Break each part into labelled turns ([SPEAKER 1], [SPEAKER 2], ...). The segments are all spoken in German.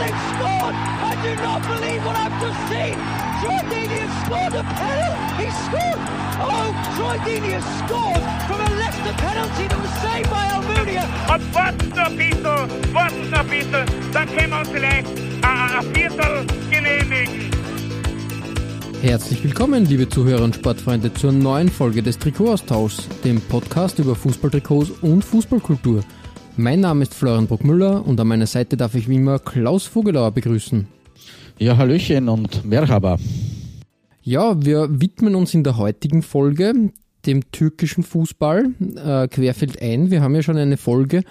[SPEAKER 1] They've scored! I do not believe what I've just seen! Troy Deeney has scored a penalty! He scored! Oh, Troy Deeney has scored from a Leicester penalty that was saved by Almunia!
[SPEAKER 2] Und warten noch ein bisschen, warten noch ein bisschen, dann können wir uns vielleicht ein, ein Viertel genehmigen.
[SPEAKER 3] Herzlich willkommen, liebe Zuhörer und Sportfreunde, zur neuen Folge des Trikotaustauschs, dem Podcast über Fußballtrikots und Fußballkultur. Mein Name ist Florian Bruckmüller und an meiner Seite darf ich wie immer Klaus Vogelauer begrüßen.
[SPEAKER 4] Ja, Hallöchen und Merhaba.
[SPEAKER 3] Ja, wir widmen uns in der heutigen Folge dem türkischen Fußball äh, querfeld ein. Wir haben ja schon eine Folge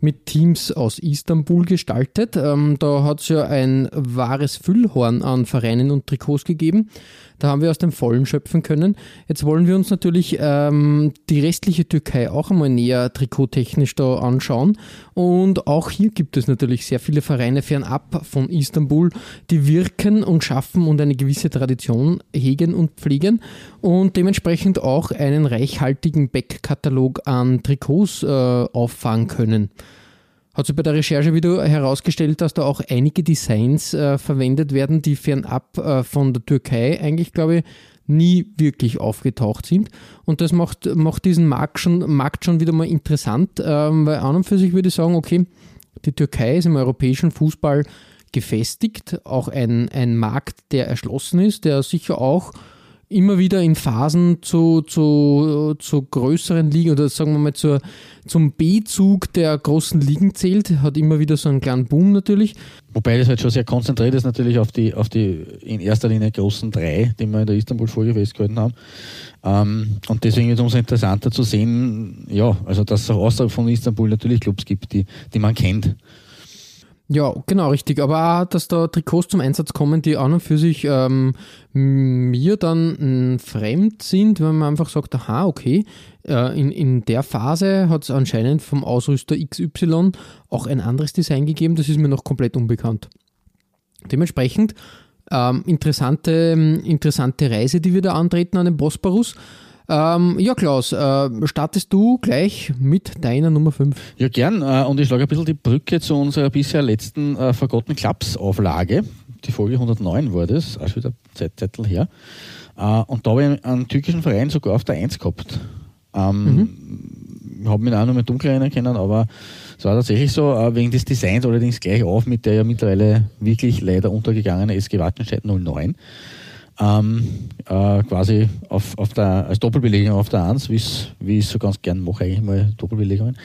[SPEAKER 3] mit Teams aus Istanbul gestaltet. Ähm, da hat es ja ein wahres Füllhorn an Vereinen und Trikots gegeben. Da haben wir aus dem Vollen schöpfen können. Jetzt wollen wir uns natürlich ähm, die restliche Türkei auch einmal näher trikottechnisch da anschauen. Und auch hier gibt es natürlich sehr viele Vereine fernab von Istanbul, die wirken und schaffen und eine gewisse Tradition hegen und pflegen und dementsprechend auch einen reichhaltigen Backkatalog an Trikots äh, auffahren können. Hat sich bei der Recherche wieder herausgestellt, dass da auch einige Designs äh, verwendet werden, die fernab äh, von der Türkei eigentlich, glaube ich, nie wirklich aufgetaucht sind. Und das macht, macht diesen Markt schon, Markt schon wieder mal interessant, ähm, weil an und für sich würde ich sagen, okay, die Türkei ist im europäischen Fußball gefestigt, auch ein, ein Markt, der erschlossen ist, der sicher auch immer wieder in Phasen zu, zu, zu größeren Ligen oder sagen wir mal zur, zum B-Zug der großen Ligen zählt, hat immer wieder so einen kleinen Boom natürlich.
[SPEAKER 4] Wobei das halt schon sehr konzentriert ist natürlich auf die, auf die in erster Linie großen drei, die wir in der Istanbul-Folge festgehalten haben. Ähm, und deswegen ist es umso interessanter zu sehen, ja, also dass es auch außerhalb von Istanbul natürlich Clubs gibt, die, die man kennt.
[SPEAKER 3] Ja, genau, richtig. Aber auch, dass da Trikots zum Einsatz kommen, die an und für sich ähm, mir dann mh, fremd sind, wenn man einfach sagt, aha, okay, äh, in, in der Phase hat es anscheinend vom Ausrüster XY auch ein anderes Design gegeben, das ist mir noch komplett unbekannt. Dementsprechend ähm, interessante, interessante Reise, die wir da antreten an den Bosporus. Ähm, ja, Klaus, äh, startest du gleich mit deiner Nummer 5?
[SPEAKER 4] Ja, gern. Äh, und ich schlage ein bisschen die Brücke zu unserer bisher letzten äh, Forgotten Clubs Auflage. Die Folge 109 war das, auch wieder Zeitzettel her. Äh, und da habe ich einen türkischen Verein sogar auf der 1 gehabt. Ähm, mhm. Habe mich auch noch mit dunkel erinnern können, aber es war tatsächlich so, äh, wegen des Designs allerdings gleich auf mit der ja mittlerweile wirklich leider untergegangenen SG Wattenscheid 09 ähm, äh, quasi auf, auf der, als Doppelbelegung auf der 1, wie ich so ganz gern mache, eigentlich mal Doppelbelegungen.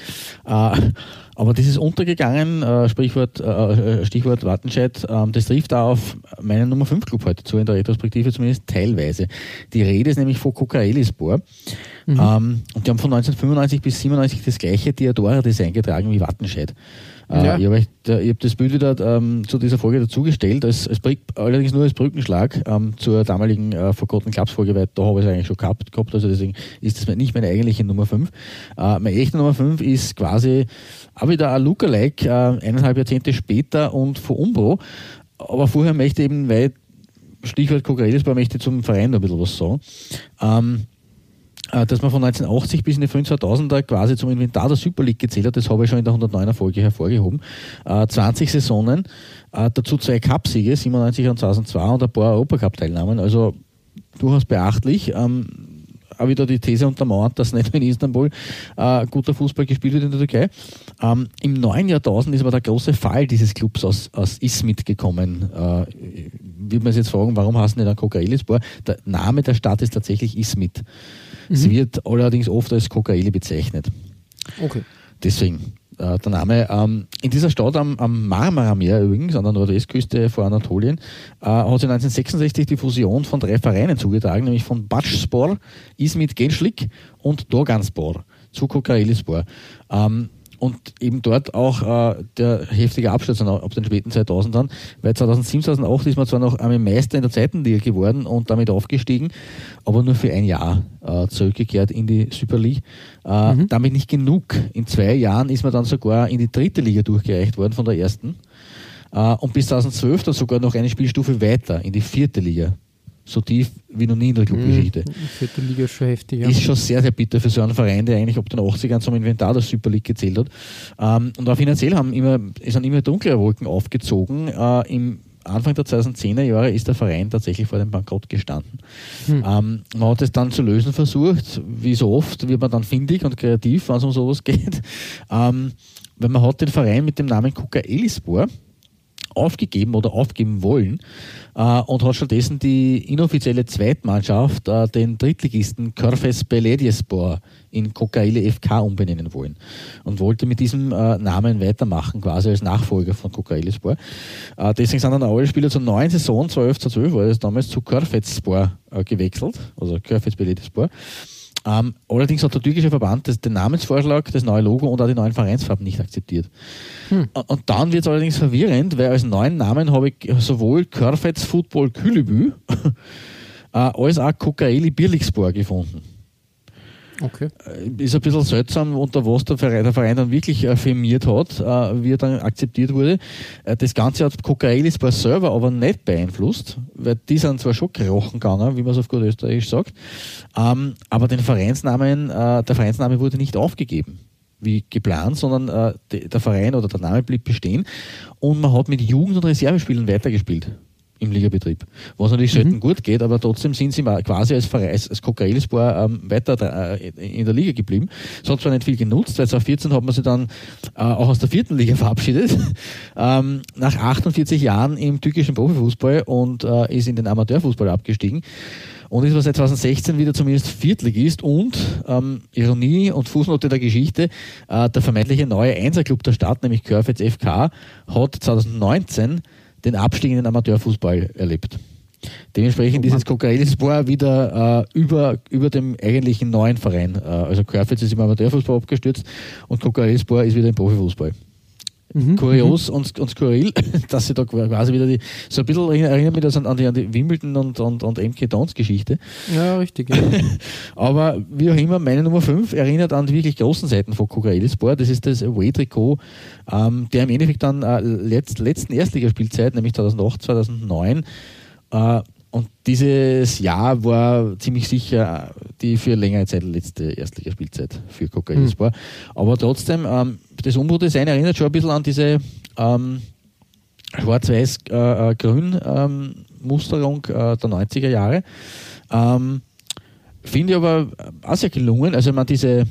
[SPEAKER 4] Äh, aber das ist untergegangen, äh, Sprichwort, äh, Stichwort Wattenscheid, ähm, das trifft auch auf meinen Nummer 5 Club heute zu, in der Retrospektive zumindest teilweise. Die Rede ist nämlich von Kokaelispor. Mhm. Ähm, und die haben von 1995 bis 97 das gleiche Diadora-Design getragen wie Wattenscheid. Äh, ja. Ich habe hab das Bild wieder ähm, zu dieser Folge dazugestellt, als, als allerdings nur als Brückenschlag ähm, zur damaligen äh, Forgotten Clubs Folge, weil da habe ich es eigentlich schon gehabt, gehabt, also deswegen ist das nicht meine eigentliche Nummer 5. Äh, meine echte Nummer 5 ist quasi auch wieder ein Lookalike, äh, eineinhalb Jahrzehnte später und vor Umbro. Aber vorher möchte ich eben, weil Stichwort Kokaridisbar möchte zum Verein noch ein bisschen was sagen. Ähm, äh, dass man von 1980 bis in die frühen 2000er quasi zum Inventar der Super League gezählt hat, das habe ich schon in der 109er Folge hervorgehoben. 20 äh, Saisonen, äh, dazu zwei Cupsiege, 97 und 2002 und ein paar Europacup-Teilnahmen, also durchaus beachtlich. Ähm, auch wieder die These untermauert, dass nicht nur in Istanbul äh, guter Fußball gespielt wird in der Türkei. Ähm, Im neuen Jahrtausend ist aber der große Fall dieses Clubs aus, aus Izmit gekommen. Äh, wird man sich jetzt fragen, warum heißt nicht ein Kokaelispor? Der Name der Stadt ist tatsächlich Izmit. Mhm. Sie wird allerdings oft als Kokaeli bezeichnet.
[SPEAKER 3] Okay.
[SPEAKER 4] Deswegen äh, der Name. Ähm, in dieser Stadt am, am Marmarameer übrigens, an der Nordwestküste vor Anatolien, äh, hat sich 1966 die Fusion von drei Vereinen zugetragen, nämlich von Batschspor, Izmit Genschlik und Dorganspor zu Kokaelispor. Ähm, und eben dort auch äh, der heftige Absturz ab den späten 2000ern, weil 2007, 2008 ist man zwar noch einmal Meister in der zweiten Liga geworden und damit aufgestiegen, aber nur für ein Jahr äh, zurückgekehrt in die Super League. Äh, mhm. Damit nicht genug. In zwei Jahren ist man dann sogar in die dritte Liga durchgereicht worden von der ersten. Äh, und bis 2012 dann sogar noch eine Spielstufe weiter in die vierte Liga so tief wie noch nie in der Clubgeschichte.
[SPEAKER 3] Mhm. Vierte Liga ist schon heftig. Ja.
[SPEAKER 4] Ist schon sehr, sehr bitter für so einen Verein, der eigentlich ab den 80ern zum Inventar der Super League gezählt hat. Ähm, und auch finanziell haben immer, sind immer dunklere Wolken aufgezogen. Äh, Im Anfang der 2010er Jahre ist der Verein tatsächlich vor dem Bankrott gestanden. Hm. Ähm, man hat es dann zu lösen versucht. Wie so oft wird man dann findig und kreativ, wenn es um sowas geht. Ähm, weil man hat den Verein mit dem Namen Kuka Elispor aufgegeben oder aufgeben wollen äh, und hat stattdessen die inoffizielle Zweitmannschaft, äh, den Drittligisten Körfes Belediyespor in Kokaile FK umbenennen wollen und wollte mit diesem äh, Namen weitermachen, quasi als Nachfolger von Kokailespor. Äh, deswegen sind dann alle Spieler zur neuen Saison, 12 zu 12 war das damals, zu Körfetspor äh, gewechselt, also Körfetz Belediyespor. Ähm, allerdings hat der türkische Verband das, den Namensvorschlag, das neue Logo und auch die neuen Vereinsfarben nicht akzeptiert. Hm. Und dann wird es allerdings verwirrend, weil als neuen Namen habe ich sowohl Körfetz Football Külübü äh, als auch Kokaeli Birlikspor gefunden. Okay. Äh, ist ein bisschen seltsam, unter was der Verein, dann wirklich äh, firmiert hat, äh, wie er dann akzeptiert wurde. Das Ganze hat Kokailis bei selber aber nicht beeinflusst, weil die sind zwar schon krochen gegangen, wie man es auf gut Österreichisch sagt, ähm, aber den Vereinsnamen, der Vereinsname wurde nicht aufgegeben wie geplant, sondern der Verein oder der Name blieb bestehen und man hat mit Jugend- und Reservespielen weitergespielt im Ligabetrieb. Was natürlich mhm. selten gut geht, aber trotzdem sind sie quasi als, Verein, als Kokailspor ähm, weiter äh, in der Liga geblieben. Es hat zwar nicht viel genutzt, 2014 hat man sie dann äh, auch aus der vierten Liga verabschiedet, ähm, nach 48 Jahren im türkischen Profifußball und äh, ist in den Amateurfußball abgestiegen und ist seit 2016 wieder zumindest Viertligist und ähm, Ironie und Fußnote der Geschichte, äh, der vermeintliche neue Einserclub der Stadt, nämlich Körfitz FK, hat 2019 den Abstieg in den Amateurfußball erlebt. Dementsprechend ist jetzt Kokaelispor wieder äh, über, über dem eigentlichen neuen Verein. Äh, also Körfitz ist im Amateurfußball abgestürzt und Kokaelispor ist wieder im Profifußball. Mhm. Kurios mhm. Und, und skurril, dass sie da quasi wieder die, so ein bisschen erinnert mich das an, an, die, an die Wimbledon und, und, und MK Dons Geschichte.
[SPEAKER 3] Ja, richtig. Ja.
[SPEAKER 4] Aber wie auch immer, meine Nummer 5 erinnert an die wirklich großen Seiten von Kokaeli Sport. Das ist das Away-Trikot, ähm, der im Endeffekt dann äh, letzt, letzten Erstligaspielzeit, nämlich 2008, 2009, äh, und dieses Jahr war ziemlich sicher die für längere Zeit letzte Erstligaspielzeit für Kokainspor. Mhm. Aber trotzdem, ähm, das Umbruchdesign erinnert schon ein bisschen an diese ähm, schwarz-weiß-grün äh, ähm, Musterung äh, der 90er Jahre. Ähm, Finde ich aber auch sehr gelungen. Also, man diese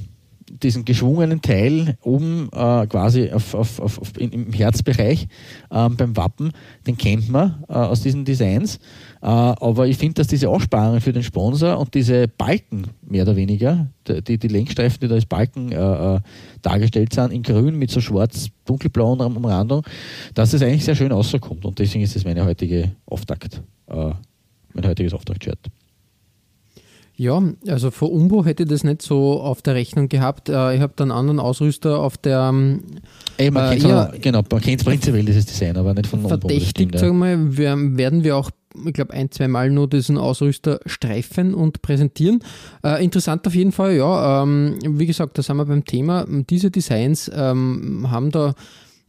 [SPEAKER 4] diesen geschwungenen Teil oben äh, quasi auf, auf, auf, in, im Herzbereich ähm, beim Wappen, den kennt man äh, aus diesen Designs. Äh, aber ich finde, dass diese Aussparungen für den Sponsor und diese Balken mehr oder weniger, die, die Lenkstreifen, die da als Balken äh, äh, dargestellt sind, in grün mit so schwarz dunkelblauen Umrandung, dass es eigentlich sehr schön rauskommt. Und deswegen ist es meine heutige Auftakt, äh, mein heutiges Auftaktshirt.
[SPEAKER 3] Ja, also vor Umbo hätte ich das nicht so auf der Rechnung gehabt. Äh, ich habe dann einen anderen Ausrüster auf der. Ähm,
[SPEAKER 4] Ey, man äh, ja, genau, man kennt prinzipiell dieses Design, aber nicht von
[SPEAKER 3] Umbo. Verdächtigt, ja. sagen wir mal, werden wir auch, ich glaube, ein, zwei Mal nur diesen Ausrüster streifen und präsentieren. Äh, interessant auf jeden Fall, ja. Ähm, wie gesagt, da sind wir beim Thema. Diese Designs ähm, haben da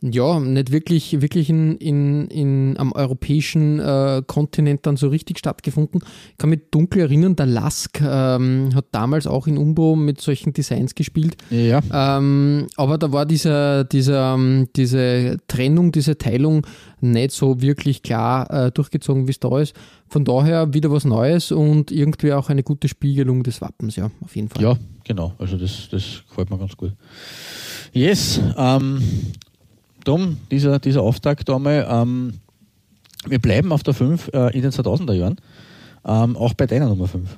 [SPEAKER 3] ja, nicht wirklich, wirklich in, in, in, am europäischen äh, Kontinent dann so richtig stattgefunden. Ich kann mich dunkel erinnern, der Lask ähm, hat damals auch in Umbro mit solchen Designs gespielt.
[SPEAKER 4] Ja.
[SPEAKER 3] Ähm, aber da war dieser, dieser, ähm, diese Trennung, diese Teilung nicht so wirklich klar äh, durchgezogen, wie es da ist. Von daher wieder was Neues und irgendwie auch eine gute Spiegelung des Wappens, ja, auf jeden Fall.
[SPEAKER 4] Ja, genau. Also das, das gefällt mir ganz gut. Yes, ähm, darum, dieser, dieser Auftakt einmal, ähm, wir bleiben auf der 5 äh, in den 2000er Jahren, ähm, auch bei deiner Nummer 5.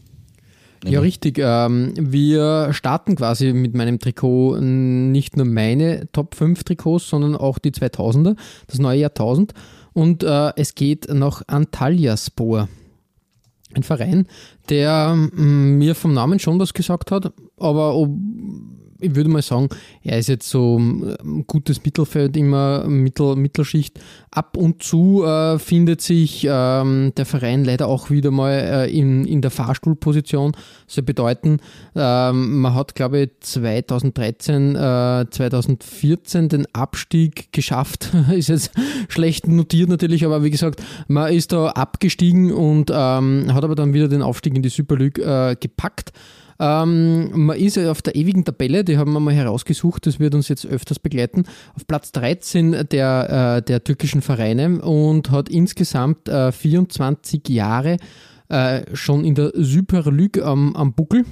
[SPEAKER 3] Ja, richtig. Ähm, wir starten quasi mit meinem Trikot nicht nur meine Top 5 Trikots, sondern auch die 2000er, das neue Jahrtausend. Und äh, es geht nach Antalyaspor. Ein Verein, der mir vom Namen schon was gesagt hat, aber ob ich würde mal sagen, er ist jetzt so ein gutes Mittelfeld, immer Mittel, Mittelschicht. Ab und zu äh, findet sich ähm, der Verein leider auch wieder mal äh, in, in der Fahrstuhlposition. Das soll bedeuten, ähm, man hat, glaube ich, 2013, äh, 2014 den Abstieg geschafft. ist jetzt schlecht notiert natürlich, aber wie gesagt, man ist da abgestiegen und ähm, hat aber dann wieder den Aufstieg in die Super League äh, gepackt. Ähm, man ist auf der ewigen Tabelle, die haben wir mal herausgesucht, das wird uns jetzt öfters begleiten, auf Platz 13 der, äh, der türkischen Vereine und hat insgesamt äh, 24 Jahre äh, schon in der Super League am, am Buckel.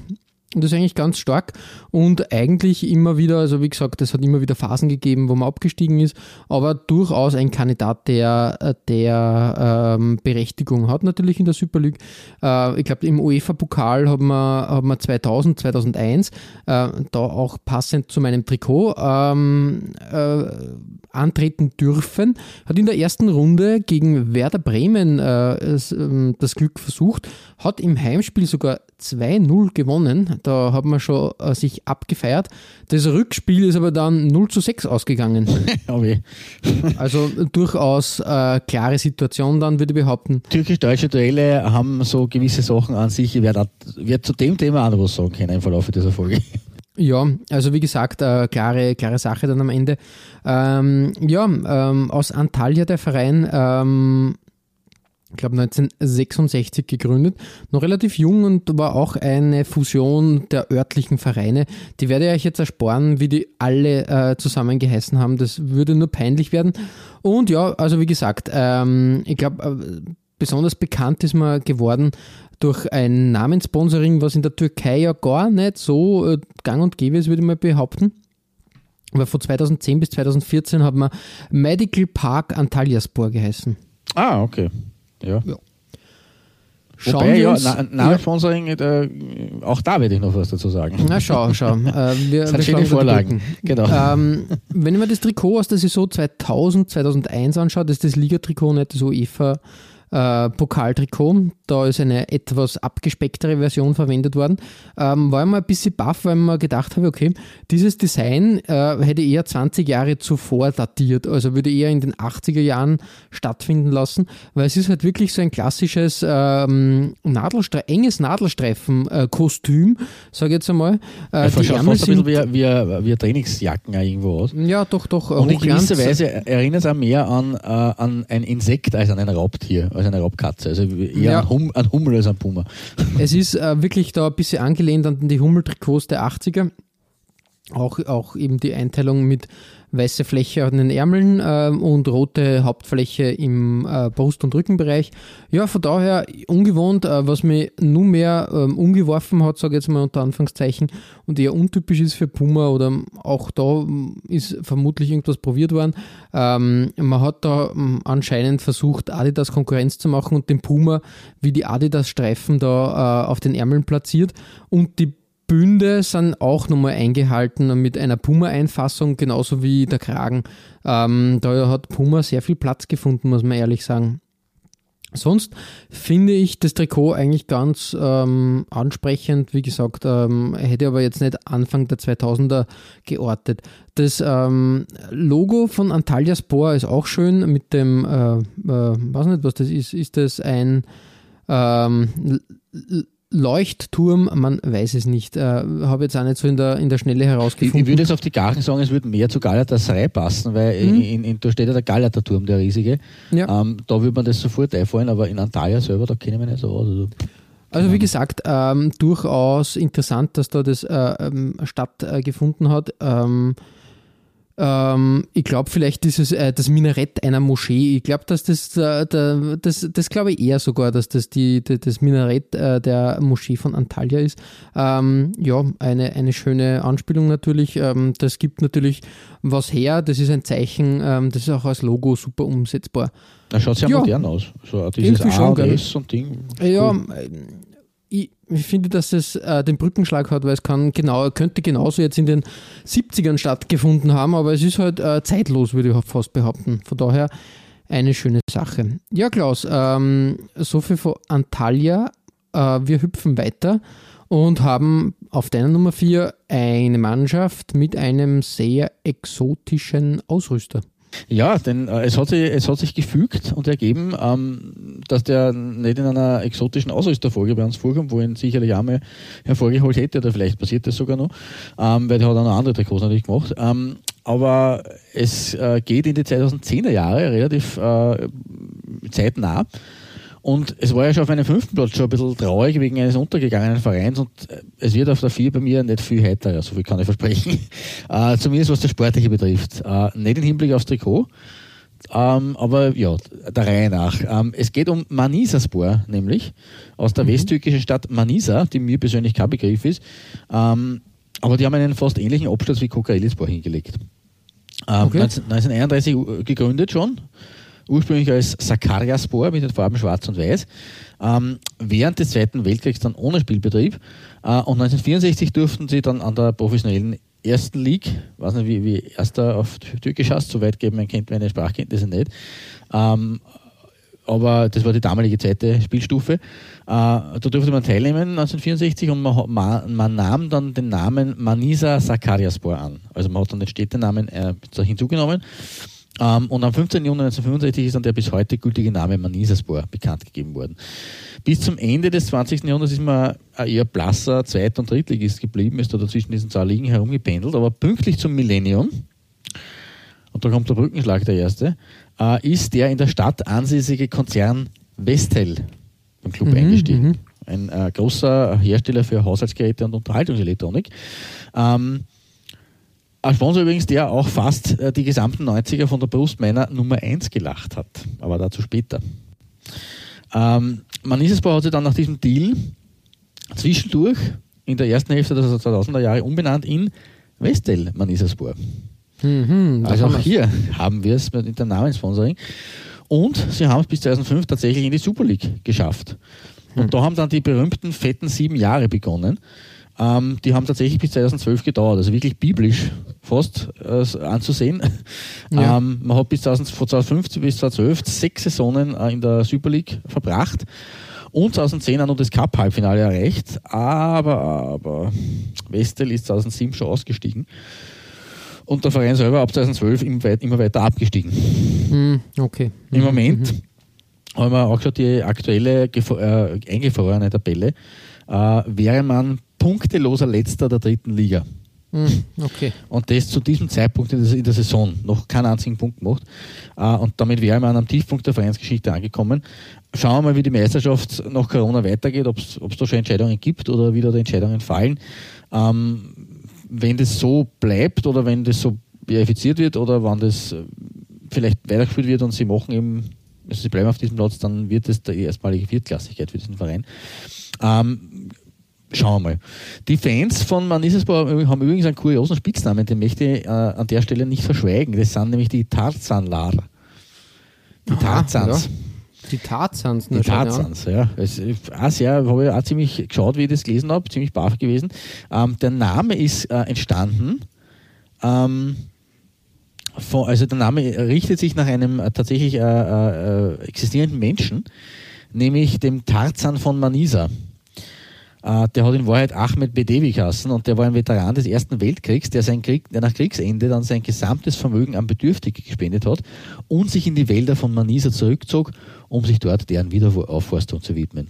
[SPEAKER 3] Und das ist eigentlich ganz stark und eigentlich immer wieder, also wie gesagt, es hat immer wieder Phasen gegeben, wo man abgestiegen ist, aber durchaus ein Kandidat, der, der ähm, Berechtigung hat natürlich in der Super League. Äh, ich glaube, im UEFA-Pokal haben wir, haben wir 2000, 2001, äh, da auch passend zu meinem Trikot, ähm, äh, antreten dürfen. Hat in der ersten Runde gegen Werder Bremen äh, ähm, das Glück versucht, hat im Heimspiel sogar 2-0 gewonnen. Da hat man schon äh, sich abgefeiert. Das Rückspiel ist aber dann 0 zu 6 ausgegangen. also durchaus äh, klare Situation dann, würde ich behaupten.
[SPEAKER 4] Türkisch-deutsche Duelle haben so gewisse Sachen an sich. Ich werde, werde zu dem Thema auch noch was sagen können im Verlauf dieser Folge.
[SPEAKER 3] Ja, also wie gesagt, äh, klare, klare Sache dann am Ende. Ähm, ja, ähm, aus Antalya der Verein, ähm, ich glaube 1966 gegründet, noch relativ jung und war auch eine Fusion der örtlichen Vereine. Die werde ich euch jetzt ersparen, wie die alle äh, zusammen geheißen haben. Das würde nur peinlich werden. Und ja, also wie gesagt, ähm, ich glaube, äh, besonders bekannt ist man geworden durch ein Namenssponsoring, was in der Türkei ja gar nicht so äh, gang und gäbe ist, würde ich mal behaupten. Aber von 2010 bis 2014 hat man Medical Park Antalyaspor geheißen.
[SPEAKER 4] Ah, okay. Ja. ja.
[SPEAKER 3] Schauen Wobei, wir uns,
[SPEAKER 4] ja, Namenssponsoring, äh, auch da werde ich noch was dazu sagen.
[SPEAKER 3] Na schau, schau. Äh, wir,
[SPEAKER 4] das wir schöne Vorlagen. Genau.
[SPEAKER 3] Ähm, wenn ich mir das Trikot aus der Saison 2000, 2001 anschaue, das ist das Ligatrikot, nicht das UEFA äh, Pokaltrikot. Da ist eine etwas abgespecktere Version verwendet worden. Ähm, war mal ein bisschen baff, weil man gedacht habe, okay, dieses Design äh, hätte eher 20 Jahre zuvor datiert, also würde eher in den 80er Jahren stattfinden lassen, weil es ist halt wirklich so ein klassisches ähm, Nadelstre enges Nadelstreifen-Kostüm, sage ich jetzt einmal.
[SPEAKER 4] Äh, ja, die Ärmel sind, ein bisschen wie, wie, wie Trainingsjacken irgendwo aus.
[SPEAKER 3] Ja, doch, doch.
[SPEAKER 4] Und in gewisser Weise erinnert es auch mehr an, äh, an ein Insekt als an ein Raubtier als eine Raubkatze. Also eher ja. ein, hum, ein, Hummel als ein Puma.
[SPEAKER 3] Es ist äh, wirklich da ein bisschen angelehnt an die Hummeltrikots der 80er. Auch, auch eben die Einteilung mit weiße Fläche an den Ärmeln äh, und rote Hauptfläche im äh, Brust- und Rückenbereich. Ja, von daher ungewohnt, äh, was mir nunmehr ähm, umgeworfen hat, sage ich jetzt mal unter Anführungszeichen, und eher untypisch ist für Puma oder auch da ähm, ist vermutlich irgendwas probiert worden. Ähm, man hat da ähm, anscheinend versucht, Adidas Konkurrenz zu machen und den Puma wie die Adidas-Streifen da äh, auf den Ärmeln platziert und die Bünde sind auch nochmal eingehalten mit einer Puma-Einfassung, genauso wie der Kragen. Ähm, da hat Puma sehr viel Platz gefunden, muss man ehrlich sagen. Sonst finde ich das Trikot eigentlich ganz ähm, ansprechend. Wie gesagt, ähm, hätte aber jetzt nicht Anfang der 2000er geortet. Das ähm, Logo von Antalya Spor ist auch schön mit dem, äh, äh, weiß nicht, was das ist. Ist das ein ähm, Leuchtturm, man weiß es nicht. Äh, Habe jetzt auch nicht so in der, in der Schnelle herausgefunden.
[SPEAKER 4] Ich, ich würde jetzt auf die Garten sagen, es würde mehr zu Galatasaray passen, weil mhm. in, in, da steht ja der Galaterturm, der riesige. Ja. Ähm, da würde man das sofort einfallen, aber in Antalya selber, da kenne ich mich nicht so aus. Also,
[SPEAKER 3] also wie gesagt, ähm, durchaus interessant, dass da das äh, ähm, stattgefunden hat. Ähm, ähm, ich glaube, vielleicht dieses äh, das Minarett einer Moschee. Ich glaube, dass das, äh, der, das, das glaube ich eher sogar, dass das die, die das Minarett äh, der Moschee von Antalya ist. Ähm, ja, eine, eine schöne Anspielung natürlich. Ähm, das gibt natürlich was her. Das ist ein Zeichen. Ähm, das ist auch als Logo super umsetzbar.
[SPEAKER 4] Da schaut sehr ja, modern aus. So dieses A und S und Ding.
[SPEAKER 3] Ja, ich, ich, finde, dass es äh, den Brückenschlag hat, weil es kann genau, könnte genauso jetzt in den 70ern stattgefunden haben, aber es ist halt äh, zeitlos, würde ich fast behaupten. Von daher eine schöne Sache. Ja, Klaus, ähm, so viel von Antalya. Äh, wir hüpfen weiter und haben auf deiner Nummer 4 eine Mannschaft mit einem sehr exotischen Ausrüster.
[SPEAKER 4] Ja, denn äh, es, hat sich, es hat sich gefügt und ergeben, ähm, dass der nicht in einer exotischen Ausrüsterfolge bei uns vorkommt, wo ihn sicherlich einmal hervorgeholt hätte, oder vielleicht passiert das sogar noch, ähm, weil der hat auch noch andere Trikots natürlich gemacht. Ähm, aber es äh, geht in die 2010er Jahre relativ äh, zeitnah. Und es war ja schon auf meinem fünften Platz schon ein bisschen traurig wegen eines untergegangenen Vereins und äh, es wird auf der vier bei mir nicht viel heiterer, so viel kann ich versprechen. Äh, zumindest was das Sportliche betrifft. Äh, nicht im Hinblick aufs Trikot, ähm, aber ja, der Reihe nach. Ähm, es geht um Manisaspor, nämlich aus der mhm. westtürkischen Stadt Manisa, die mir persönlich kein Begriff ist. Ähm, aber die haben einen fast ähnlichen Absturz wie Kokaelispor hingelegt. Ähm, okay. 1931 gegründet schon ursprünglich als Sakaryaspor mit den Farben Schwarz und Weiß, ähm, während des Zweiten Weltkriegs dann ohne Spielbetrieb. Äh, und 1964 durften sie dann an der professionellen ersten League, weiß nicht, wie, wie erster auf Türkisch heißt, soweit geben man kennt meine Sprachkenntnisse nicht. Ähm, aber das war die damalige zweite Spielstufe. Äh, da durfte man teilnehmen 1964 und man, nahm dann den Namen Manisa Sakaryaspor an. Also man hat dann den Städtenamen äh, hinzugenommen ähm, und am 15. Juni 1965 ist dann der bis heute gültige Name Manisaspor bekannt gegeben worden. Bis zum Ende des 20. Jahrhunderts ist man eher blasser Zweit- und Drittligist geblieben, ist da dazwischen diesen zwei Ligen herumgependelt, aber pünktlich zum Millennium, und da kommt der Brückenschlag der erste, äh, ist der in der Stadt ansässige Konzern Vestel beim Club mhm, eingestiegen. Mhm. Ein äh, großer Hersteller für Haushaltsgeräte und Unterhaltungselektronik. Ähm, ein Sponsor übrigens, der auch fast äh, die gesamten 90er von der Brustmänner Nummer 1 gelacht hat. Aber dazu später. Ähm, Manisesbau hat sich dann nach diesem Deal zwischendurch in der ersten Hälfte der 2000er Jahre umbenannt in Westel Manisespor. Mhm, also auch hier haben wir es mit dem Namenssponsoring. Und sie haben es bis 2005 tatsächlich in die Super League geschafft. Und hm. da haben dann die berühmten fetten sieben Jahre begonnen. Ähm, die haben tatsächlich bis 2012 gedauert, also wirklich biblisch fast äh, anzusehen. Ja. Ähm, man hat bis 2000, von 2015 bis 2012 sechs Saisonen äh, in der Super League verbracht und 2010 auch noch das Cup-Halbfinale erreicht, aber, aber Westel ist 2007 schon ausgestiegen und der Verein selber ab 2012 immer weiter abgestiegen.
[SPEAKER 3] Hm, okay.
[SPEAKER 4] Im Moment mhm. haben wir auch schon die aktuelle äh, eingefrorene Tabelle. Äh, wäre man punkteloser Letzter der dritten Liga.
[SPEAKER 3] Hm, okay.
[SPEAKER 4] Und das zu diesem Zeitpunkt in der Saison noch keinen einzigen Punkt gemacht. Äh, und damit wäre man am Tiefpunkt der Vereinsgeschichte angekommen. Schauen wir mal, wie die Meisterschaft nach Corona weitergeht, ob es da schon Entscheidungen gibt oder wieder die Entscheidungen fallen. Ähm, wenn das so bleibt oder wenn das so verifiziert wird oder wenn das äh, vielleicht weitergeführt wird und sie machen eben, also sie bleiben auf diesem Platz, dann wird es die erstmalige Viertklassigkeit für diesen Verein. Ähm, Schauen wir mal. Die Fans von Manisesbau haben übrigens einen kuriosen Spitznamen, den möchte ich äh, an der Stelle nicht verschweigen. Das sind nämlich die Tarzanlar.
[SPEAKER 3] Die Tarzans. Ja. Die Tarzans,
[SPEAKER 4] Die Tarzans, ja. ja. Es, auch sehr, habe ich auch ziemlich geschaut, wie ich das gelesen habe, ziemlich baff gewesen. Ähm, der Name ist äh, entstanden, ähm, von, also der Name richtet sich nach einem äh, tatsächlich äh, äh, existierenden Menschen, nämlich dem Tarzan von Manisa. Äh, der hat in Wahrheit Ahmed Bedevi geheißen und der war ein Veteran des Ersten Weltkriegs, der, sein Krieg, der nach Kriegsende dann sein gesamtes Vermögen an Bedürftige gespendet hat und sich in die Wälder von Manisa zurückzog, um sich dort deren Wiederaufforstung zu widmen.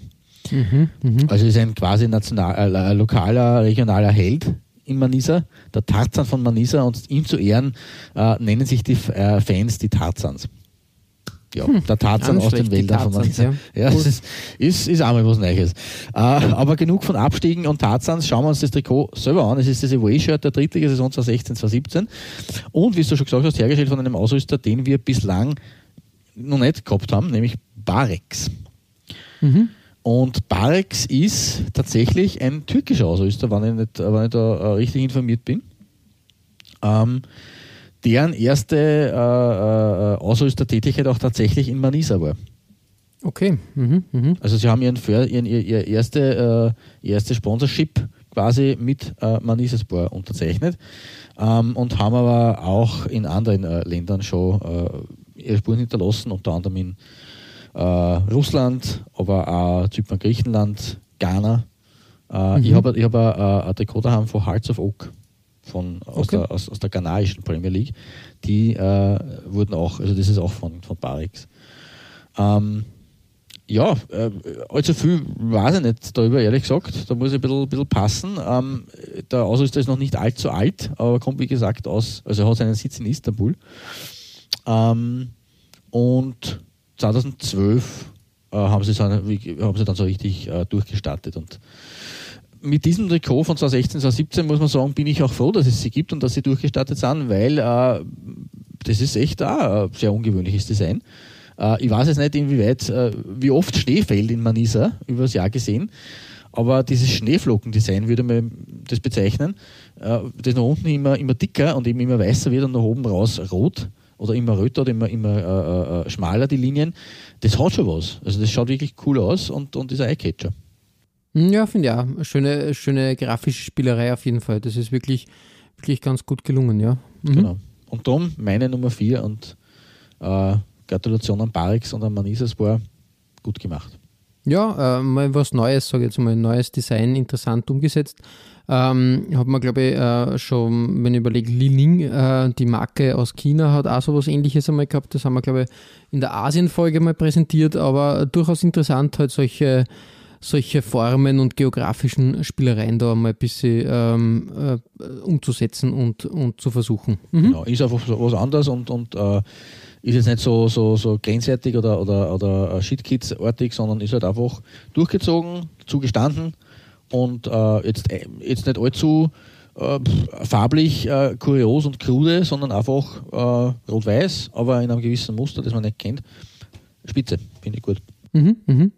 [SPEAKER 4] Mhm, mh. Also ist ein quasi national, äh, lokaler, regionaler Held in Manisa, der Tarzan von Manisa und ihm zu Ehren äh, nennen sich die äh, Fans die Tarzans ja, hm, der Tarzan aus den Wäldern von ja. ja das ist, ist, ist auch mal was Neues. Äh, aber genug von Abstiegen und Tarzans. Schauen wir uns das Trikot selber an. Es ist das Away-Shirt der Drittliga-Saison 2016-2017 und wie du schon gesagt hast, hergestellt von einem Ausrüster, den wir bislang noch nicht gehabt haben, nämlich Barex. Mhm. Und Barex ist tatsächlich ein türkischer Ausrüster, wenn ich, nicht, wenn ich da äh, richtig informiert bin. Ähm, deren erste äh, äh, Ausrüstertätigkeit auch tatsächlich in Manisa war.
[SPEAKER 3] Okay. Mhm, mh.
[SPEAKER 4] Also sie haben ihren, ihren ihr, ihr erste, äh, erste Sponsorship quasi mit äh, Manisaspor unterzeichnet ähm, und haben aber auch in anderen äh, Ländern schon äh, ihre Spuren hinterlassen, unter anderem in äh, Russland, aber auch Zypern, Griechenland, Ghana, Äh, Ich habe ich hab ein Trikot daheim von Hearts of Oak von, aus,
[SPEAKER 3] Okay.
[SPEAKER 4] der, aus, aus der ghanaischen Premier League. Die äh, wurden auch, also das ist auch von, von Barix. Ähm, ja, äh, allzu viel weiß ich nicht darüber, ehrlich gesagt. Da muss ich ein bisschen, bisschen passen. Ähm, der Ausrüster ist noch nicht allzu alt, aber kommt wie gesagt aus, also er hat seinen Sitz in Istanbul. Ähm, und 2012 äh, haben, sie dann, wie- haben sie dann so richtig äh, durchgestartet. Und mit diesem Trikot von 2016, 2017 muss man sagen, bin ich auch froh, dass es sie gibt und dass sie durchgestartet sind, weil äh, das ist echt auch ein sehr ungewöhnliches Design. Äh, ich weiß jetzt nicht, inwieweit, äh, wie oft Schnee fällt in Manisa über das Jahr gesehen, aber dieses Schneeflockendesign würde man das bezeichnen, äh, das nach unten immer, immer dicker und eben immer weißer wird und nach oben raus rot oder immer röter oder immer, immer äh, äh, schmaler die Linien, das hat schon was. Also das schaut wirklich cool aus und, und ist ein Eyecatcher.
[SPEAKER 3] Ja, finde ich auch. Eine Schöne, schöne grafische Spielerei auf jeden Fall. Das ist wirklich, wirklich ganz gut gelungen, ja. Mhm.
[SPEAKER 4] Genau. Und darum meine Nummer 4 und äh, Gratulation an Barix und an Manisa, es war gut gemacht.
[SPEAKER 3] Ja, äh, mal was Neues, sage ich jetzt mal, ein neues Design, interessant umgesetzt. Ähm, hat man, glaube ich, äh, schon, wenn ich überlege, Li Ning, äh, die Marke aus China, hat auch sowas ähnliches einmal gehabt. Das haben wir, glaube ich, in der Asien-Folge mal präsentiert, aber durchaus interessant, halt solche, solche Formen und geografischen Spielereien da mal ein bisschen ähm, äh, umzusetzen und, und zu versuchen. Mhm.
[SPEAKER 4] Genau. Ist einfach so was anderes und, und äh, ist jetzt nicht so, so, so grenzwertig oder, oder, oder äh, Shitkids-artig, sondern ist halt einfach durchgezogen, zugestanden und äh, jetzt, äh, jetzt nicht allzu äh, farblich, kurios und krude, sondern einfach rot-weiß, aber in einem gewissen Muster, das man nicht kennt. Spitze, finde ich gut.
[SPEAKER 3] Mhm, mhm.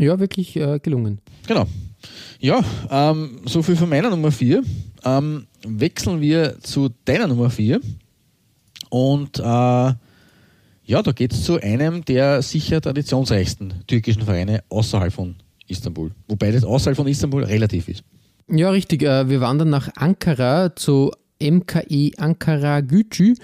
[SPEAKER 3] Ja, wirklich äh, gelungen.
[SPEAKER 4] Genau. Ja, ähm, so viel von meiner Nummer 4. Ähm, wechseln wir zu deiner Nummer 4. Und äh, ja, da geht es zu einem der sicher traditionsreichsten türkischen Vereine außerhalb von Istanbul. Wobei das außerhalb von Istanbul relativ ist.
[SPEAKER 3] Ja, richtig. Äh, Wir wandern nach Ankara zu MKE Ankara Gücü.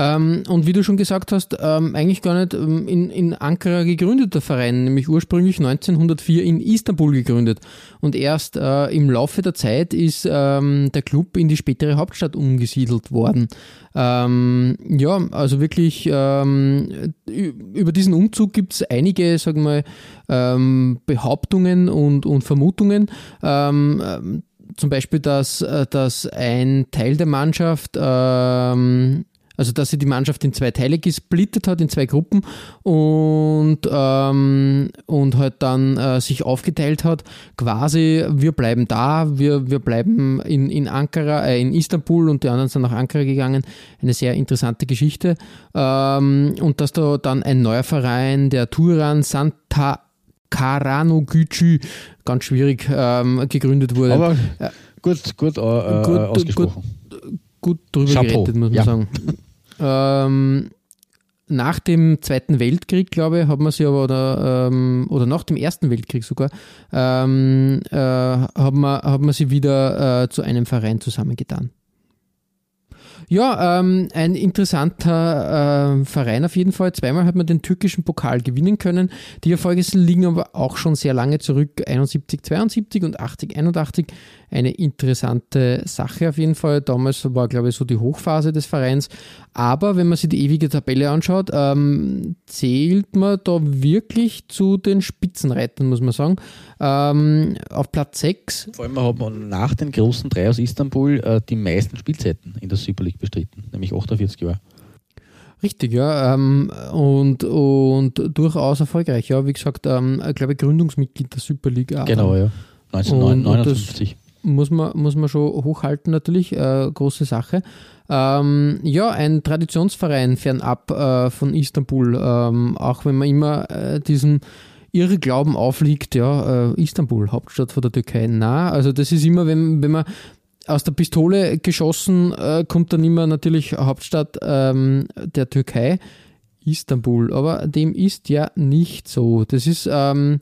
[SPEAKER 3] Ähm, und wie du schon gesagt hast, ähm, eigentlich gar nicht ähm, in, in Ankara gegründeter Verein, nämlich ursprünglich 1904 in Istanbul gegründet. Und erst äh, im Laufe der Zeit ist ähm, der Club in die spätere Hauptstadt umgesiedelt worden. Ähm, ja, also wirklich ähm, über diesen Umzug gibt es einige, sagen wir Behauptungen und, und Vermutungen. Zum Beispiel, dass, äh, dass ein Teil der Mannschaft, ähm, also dass sie die Mannschaft in zwei Teile gesplittet hat, in zwei Gruppen und, ähm, und halt dann äh, sich aufgeteilt hat, quasi wir bleiben da, wir, wir bleiben in, in Ankara, äh, in Istanbul und die anderen sind nach Ankara gegangen. Eine sehr interessante Geschichte. Ähm, und dass da dann ein neuer Verein, der Turan Santa Karanogücü, ganz schwierig, ähm, gegründet wurde.
[SPEAKER 4] Aber gut, gut, äh, äh,
[SPEAKER 3] Gut,
[SPEAKER 4] ausgesprochen.
[SPEAKER 3] gut drüber
[SPEAKER 4] Chapeau.
[SPEAKER 3] gerettet, muss man
[SPEAKER 4] Ja.
[SPEAKER 3] sagen. ähm, nach dem Zweiten Weltkrieg, glaube ich, hat man sie aber, oder, ähm, oder nach dem Ersten Weltkrieg sogar, ähm, äh, hat, man, hat man sie wieder äh, zu einem Verein zusammengetan. Ja, ähm, ein interessanter äh, Verein auf jeden Fall. Zweimal hat man den türkischen Pokal gewinnen können. Die Erfolge liegen aber auch schon sehr lange zurück, 71, 72 und 80, 81. Eine interessante Sache auf jeden Fall. Damals war, glaube ich, so die Hochphase des Vereins. Aber wenn man sich die ewige Tabelle anschaut, ähm, zählt man da wirklich zu den Spitzenreitern, muss man sagen. Ähm, auf Platz 6
[SPEAKER 4] Vor allem hat man nach den großen drei aus Istanbul äh, die meisten Spielzeiten in der Super League bestritten, nämlich 48 Jahre.
[SPEAKER 3] Richtig, ja. Ähm, und, und durchaus erfolgreich. Ja, wie gesagt, ähm, ich glaube Gründungsmitglied der Super League.
[SPEAKER 4] Genau, ja.
[SPEAKER 3] Und- und
[SPEAKER 4] 1959.
[SPEAKER 3] Muss man, muss man schon hochhalten, natürlich. Äh, große Sache. Ähm, ja, ein Traditionsverein fernab äh, von Istanbul. Ähm, auch wenn man immer äh, diesen Irrglauben aufliegt, ja, äh, Istanbul, Hauptstadt von der Türkei. Na, also das ist immer, wenn, wenn man aus der Pistole geschossen äh, kommt dann immer natürlich Hauptstadt ähm, der Türkei, Istanbul. Aber dem ist ja nicht so. Das ist ähm,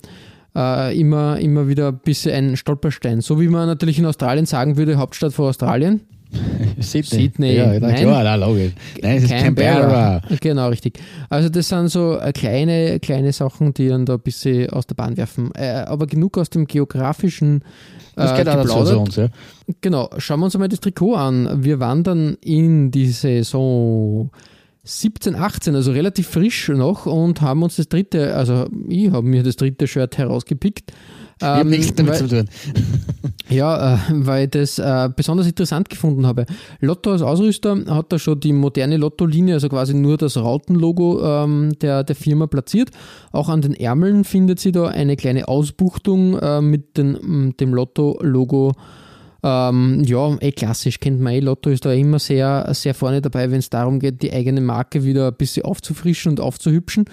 [SPEAKER 3] äh, immer, immer wieder ein bisschen ein Stolperstein. So wie man natürlich in Australien sagen würde, Hauptstadt von Australien.
[SPEAKER 4] Sydney.
[SPEAKER 3] Sydney.
[SPEAKER 4] Ja, na
[SPEAKER 3] Nein.
[SPEAKER 4] klar, na, logisch. Nein, es ist Canberra.
[SPEAKER 3] Genau, richtig. Also das sind so äh, kleine, kleine Sachen, die dann da ein bisschen aus der Bahn werfen. Äh, aber genug aus dem geografischen
[SPEAKER 4] Das
[SPEAKER 3] äh,
[SPEAKER 4] geht auch dazu zu uns, ja.
[SPEAKER 3] Genau, schauen wir uns einmal das Trikot an. Wir wandern in die Saison 17, 18, also relativ frisch noch und haben uns das dritte, also ich habe mir das dritte Shirt herausgepickt.
[SPEAKER 4] Ich habe
[SPEAKER 3] Ähm,
[SPEAKER 4] nichts damit
[SPEAKER 3] weil-
[SPEAKER 4] zu tun.
[SPEAKER 3] ja, äh, weil ich das äh, besonders interessant gefunden habe. Lotto als Ausrüster hat da schon die moderne Lotto-Linie, also quasi nur das Rautenlogo ähm, der, der Firma platziert. Auch an den Ärmeln findet sie da eine kleine Ausbuchtung äh, mit den, dem Lotto-Logo. Ähm, ja, eh klassisch, kennt man eh. Lotto ist da immer sehr, sehr vorne dabei, wenn es darum geht, die eigene Marke wieder ein bisschen aufzufrischen und aufzuhübschen.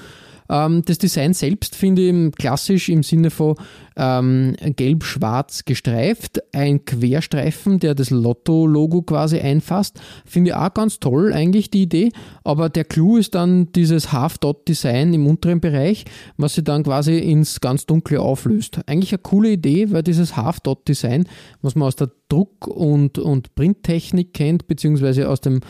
[SPEAKER 3] Ähm, das Design selbst finde ich klassisch im Sinne von ähm, gelb-schwarz gestreift, ein Querstreifen, der das Lotto-Logo quasi einfasst. Finde ich auch ganz toll eigentlich die Idee, aber der Clou ist dann dieses Half-Dot-Design im unteren Bereich, was sie dann quasi ins ganz Dunkle auflöst. Eigentlich eine coole Idee, weil dieses Half-Dot-Design, was man aus der Druck- und, und Printtechnik kennt, beziehungsweise aus dem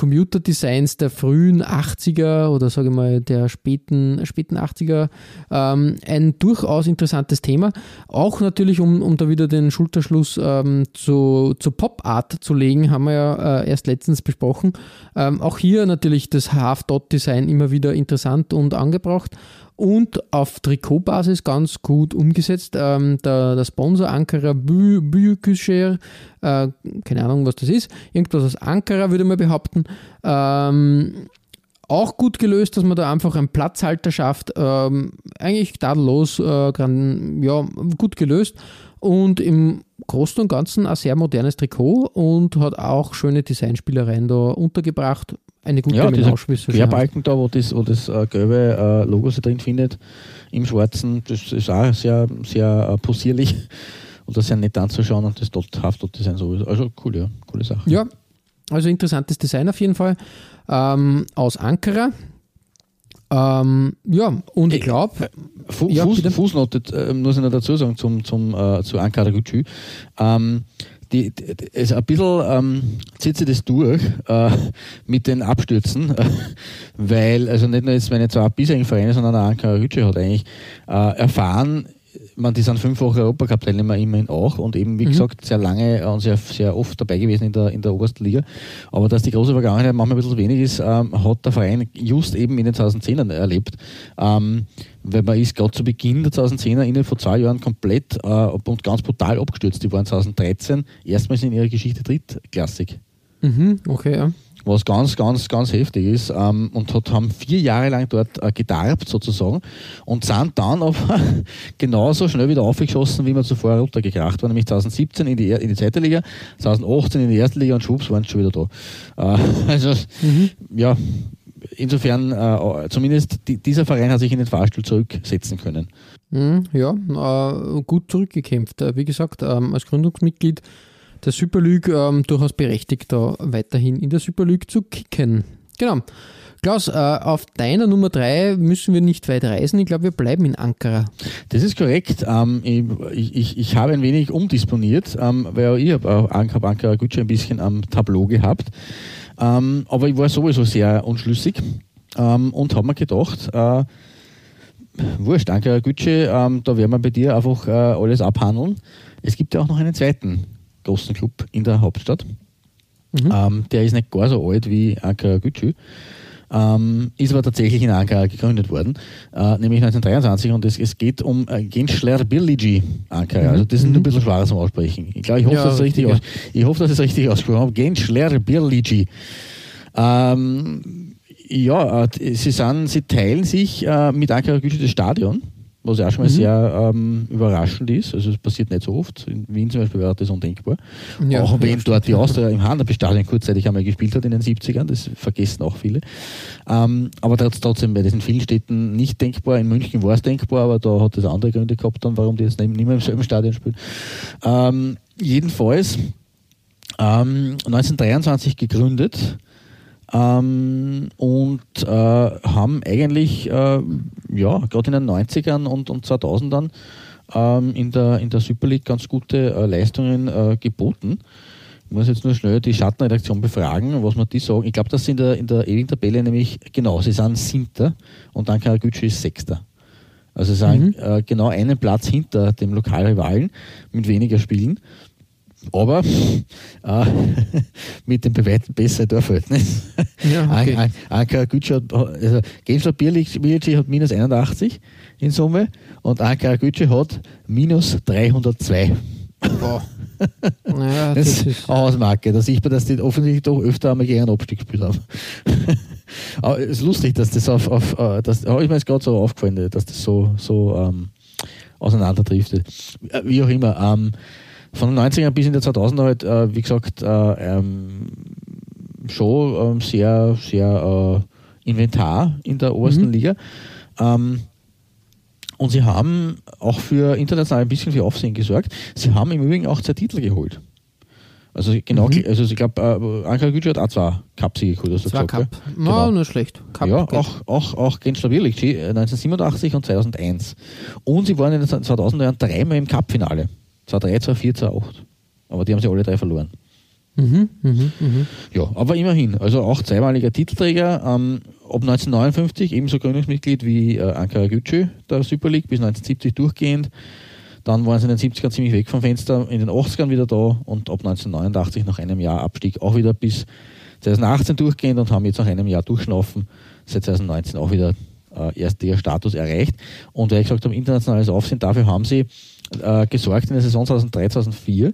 [SPEAKER 3] Computerdesigns der frühen 80er oder sage ich mal der späten, späten 80er ähm, ein durchaus interessantes Thema. Auch natürlich, um, um da wieder den Schulterschluss ähm, zu, zu Pop-Art zu legen, haben wir ja äh, erst letztens besprochen. Ähm, auch hier natürlich das Half-Dot-Design immer wieder interessant und angebracht und auf Trikotbasis ganz gut umgesetzt. Ähm, der, der Sponsor Ankara Büyükşehir, äh, keine Ahnung, was das ist, irgendwas aus Ankara würde man behaupten. Ähm, auch gut gelöst, dass man da einfach einen Platzhalter schafft. Ähm, eigentlich tadellos, äh, gran- ja, gut gelöst. Und im Großen und Ganzen ein sehr modernes Trikot und hat auch schöne Designspielereien da untergebracht. Eine gute
[SPEAKER 4] Ja, dieser
[SPEAKER 3] Melange, wie es so schön heißt.
[SPEAKER 4] Querbalken da, wo das, wo das äh, gelbe äh, Logo sich drin findet, im schwarzen, das ist auch sehr, sehr äh, possierlich oder sehr nett anzuschauen und das dort Half-Dot-Design sowieso. Also cool, ja, coole Sache.
[SPEAKER 3] Ja, also interessantes Design auf jeden Fall. Ähm, aus Ankara. Ähm, ja, und ich glaube,
[SPEAKER 4] Fu
[SPEAKER 3] Ja,
[SPEAKER 4] Fuß. Fußnote äh, muss ich noch dazu sagen zum, zum, äh, zu Ankara Gücü. Ähm, die, die, es ein bisschen ähm, zieht sich das durch äh, mit den Abstürzen, äh, weil, also nicht nur jetzt meine zwei bisherigen Vereine, sondern auch Ankara Gücü hat eigentlich äh, erfahren, man, die sind fünffache Europacup-Teilnehmer immerhin auch und eben, wie gesagt, sehr lange und sehr, sehr oft dabei gewesen in der, in der obersten Liga. Aber dass die große Vergangenheit manchmal ein bisschen wenig ist, ähm, hat der Verein just eben in den 2010ern erlebt. Ähm, weil man ist gerade zu Beginn der 2010er innerhalb von zwei Jahren komplett äh, und ganz brutal abgestürzt. Die waren 2013 erstmals in ihrer Geschichte drittklassig
[SPEAKER 3] mhm, okay, ja.
[SPEAKER 4] Was ganz, ganz, ganz heftig ist ähm, und hat, haben vier Jahre lang dort äh, gedarbt sozusagen und sind dann aber genauso schnell wieder aufgeschossen, wie wir zuvor runtergekracht waren, nämlich 2017 in die, in die zweite Liga, 2018 in die erste Liga und schwupps waren sie schon wieder da. Äh, also, ja, insofern, äh, zumindest die, dieser Verein hat sich in den Fahrstuhl zurücksetzen können.
[SPEAKER 3] Mhm, ja, äh, gut zurückgekämpft. Äh, wie gesagt, ähm, als Gründungsmitglied der Super League ähm, durchaus berechtigt, da weiterhin in der Super League zu kicken. Genau. Klaus, äh, auf deiner Nummer 3 müssen wir nicht weit reisen. Ich glaube, wir bleiben in Ankara.
[SPEAKER 4] Das ist korrekt. Ähm, ich, ich, ich habe ein wenig umdisponiert, ähm, weil ich habe auch Ankara Ankara Gücü ein bisschen am Tableau gehabt. Ähm, aber ich war sowieso sehr unschlüssig ähm, und habe mir gedacht, äh, wurscht, Ankara ähm, da werden wir bei dir einfach äh, alles abhandeln. Es gibt ja auch noch einen zweiten großen Club in der Hauptstadt. Ähm, der ist nicht gar so alt wie Ankara Gücü. Ähm, ist aber tatsächlich in Ankara gegründet worden, äh, nämlich 1923 und es, es geht um äh, Gençler Birlici Ankara. Also das ist ein bisschen schwerer zum Aussprechen. Ich glaube, ich hoffe,
[SPEAKER 3] Ja,
[SPEAKER 4] dass es richtig,
[SPEAKER 3] richtig,
[SPEAKER 4] aus, ich hoffe, dass es richtig ausgesprochen habe. Gençler Birlici. Ähm, ja, äh, sie, sind, sie teilen sich äh, mit Ankara Gücü das Stadion, was ja auch schon mal sehr ähm, überraschend ist. Also es passiert nicht so oft. In Wien zum Beispiel wäre das undenkbar.
[SPEAKER 3] Ja,
[SPEAKER 4] auch wenn dort die Austria im Handelsstadion kurzzeitig einmal gespielt hat in den 70ern, das vergessen auch viele. Ähm, aber trotz- trotzdem wäre das in vielen Städten nicht denkbar. In München war es denkbar, aber da hat es andere Gründe gehabt, dann, warum die jetzt nicht mehr im selben Stadion spielen. Ähm, jedenfalls ähm, 1923 gegründet ähm, und äh, haben eigentlich äh, ja gerade in den 90ern und, und 2000ern ähm, in, der, in der Super League ganz gute äh, Leistungen äh, geboten. Ich muss jetzt nur schnell die Schattenredaktion befragen, was man die sagen. Ich glaube, das sind in der, in der ewigen Tabelle nämlich, genau, sie sind Siebter und dann Karaguchi ist Sechster. Also sie sind mhm. äh, genau einen Platz hinter dem Lokalrivalen mit weniger Spielen. Aber äh, mit dem bewährten besseren Torverhältnis. Ja, okay. An, Karaguchi hat, also Gensler Birlici hat minus 81 in Summe und Ankara Gütsche hat minus 302. Wow. Naja, das, das ist Ausmarke. Da sieht man, dass die offensichtlich doch öfter einmal gegen einen Abstieg gespielt haben. Aber es ist lustig, dass das auf, auf äh, das habe ich mir jetzt gerade so aufgefallen, dass das so, so ähm, auseinanderdriftet. Äh, wie auch immer. Ähm, von den 90ern bis in die 2000er halt, äh, wie gesagt, äh, ähm, schon ähm, sehr, sehr äh, Inventar in der obersten mhm. Liga. Ähm, und sie haben auch für international ein bisschen für Aufsehen gesorgt. Sie haben im Übrigen auch zwei Titel geholt. Also genau, mhm. also ich glaube, äh, Ankara Gücü hat auch zwei Cup-Siege geholt.
[SPEAKER 3] Zwei
[SPEAKER 4] gesagt,
[SPEAKER 3] Cup. Ja? Genau. No, nur schlecht.
[SPEAKER 4] Cup ja, auch, auch, auch gegen Slavirlici 1987 und 2001. Und sie waren in den 2000er Jahren dreimal im Cup-Finale. 2003, 2004, 2008. Aber die haben sie alle drei verloren. Mhm, mh, mh. Ja, aber immerhin. Also auch zweimaliger Titelträger. Ähm, ab 1959 ebenso Gründungsmitglied wie äh, Ankara Gücü der Super League, bis 1970 durchgehend. Dann waren sie in den 70ern ziemlich weg vom Fenster, in den 80ern wieder da und ab 1989 nach einem Jahr Abstieg auch wieder bis 2018 durchgehend und haben jetzt nach einem Jahr durchschnaufen, seit 2019 auch wieder äh, erster Status erreicht. Und weil ich gesagt habe, internationales Aufsehen, dafür haben sie äh, gesorgt in der Saison 2003, 2004,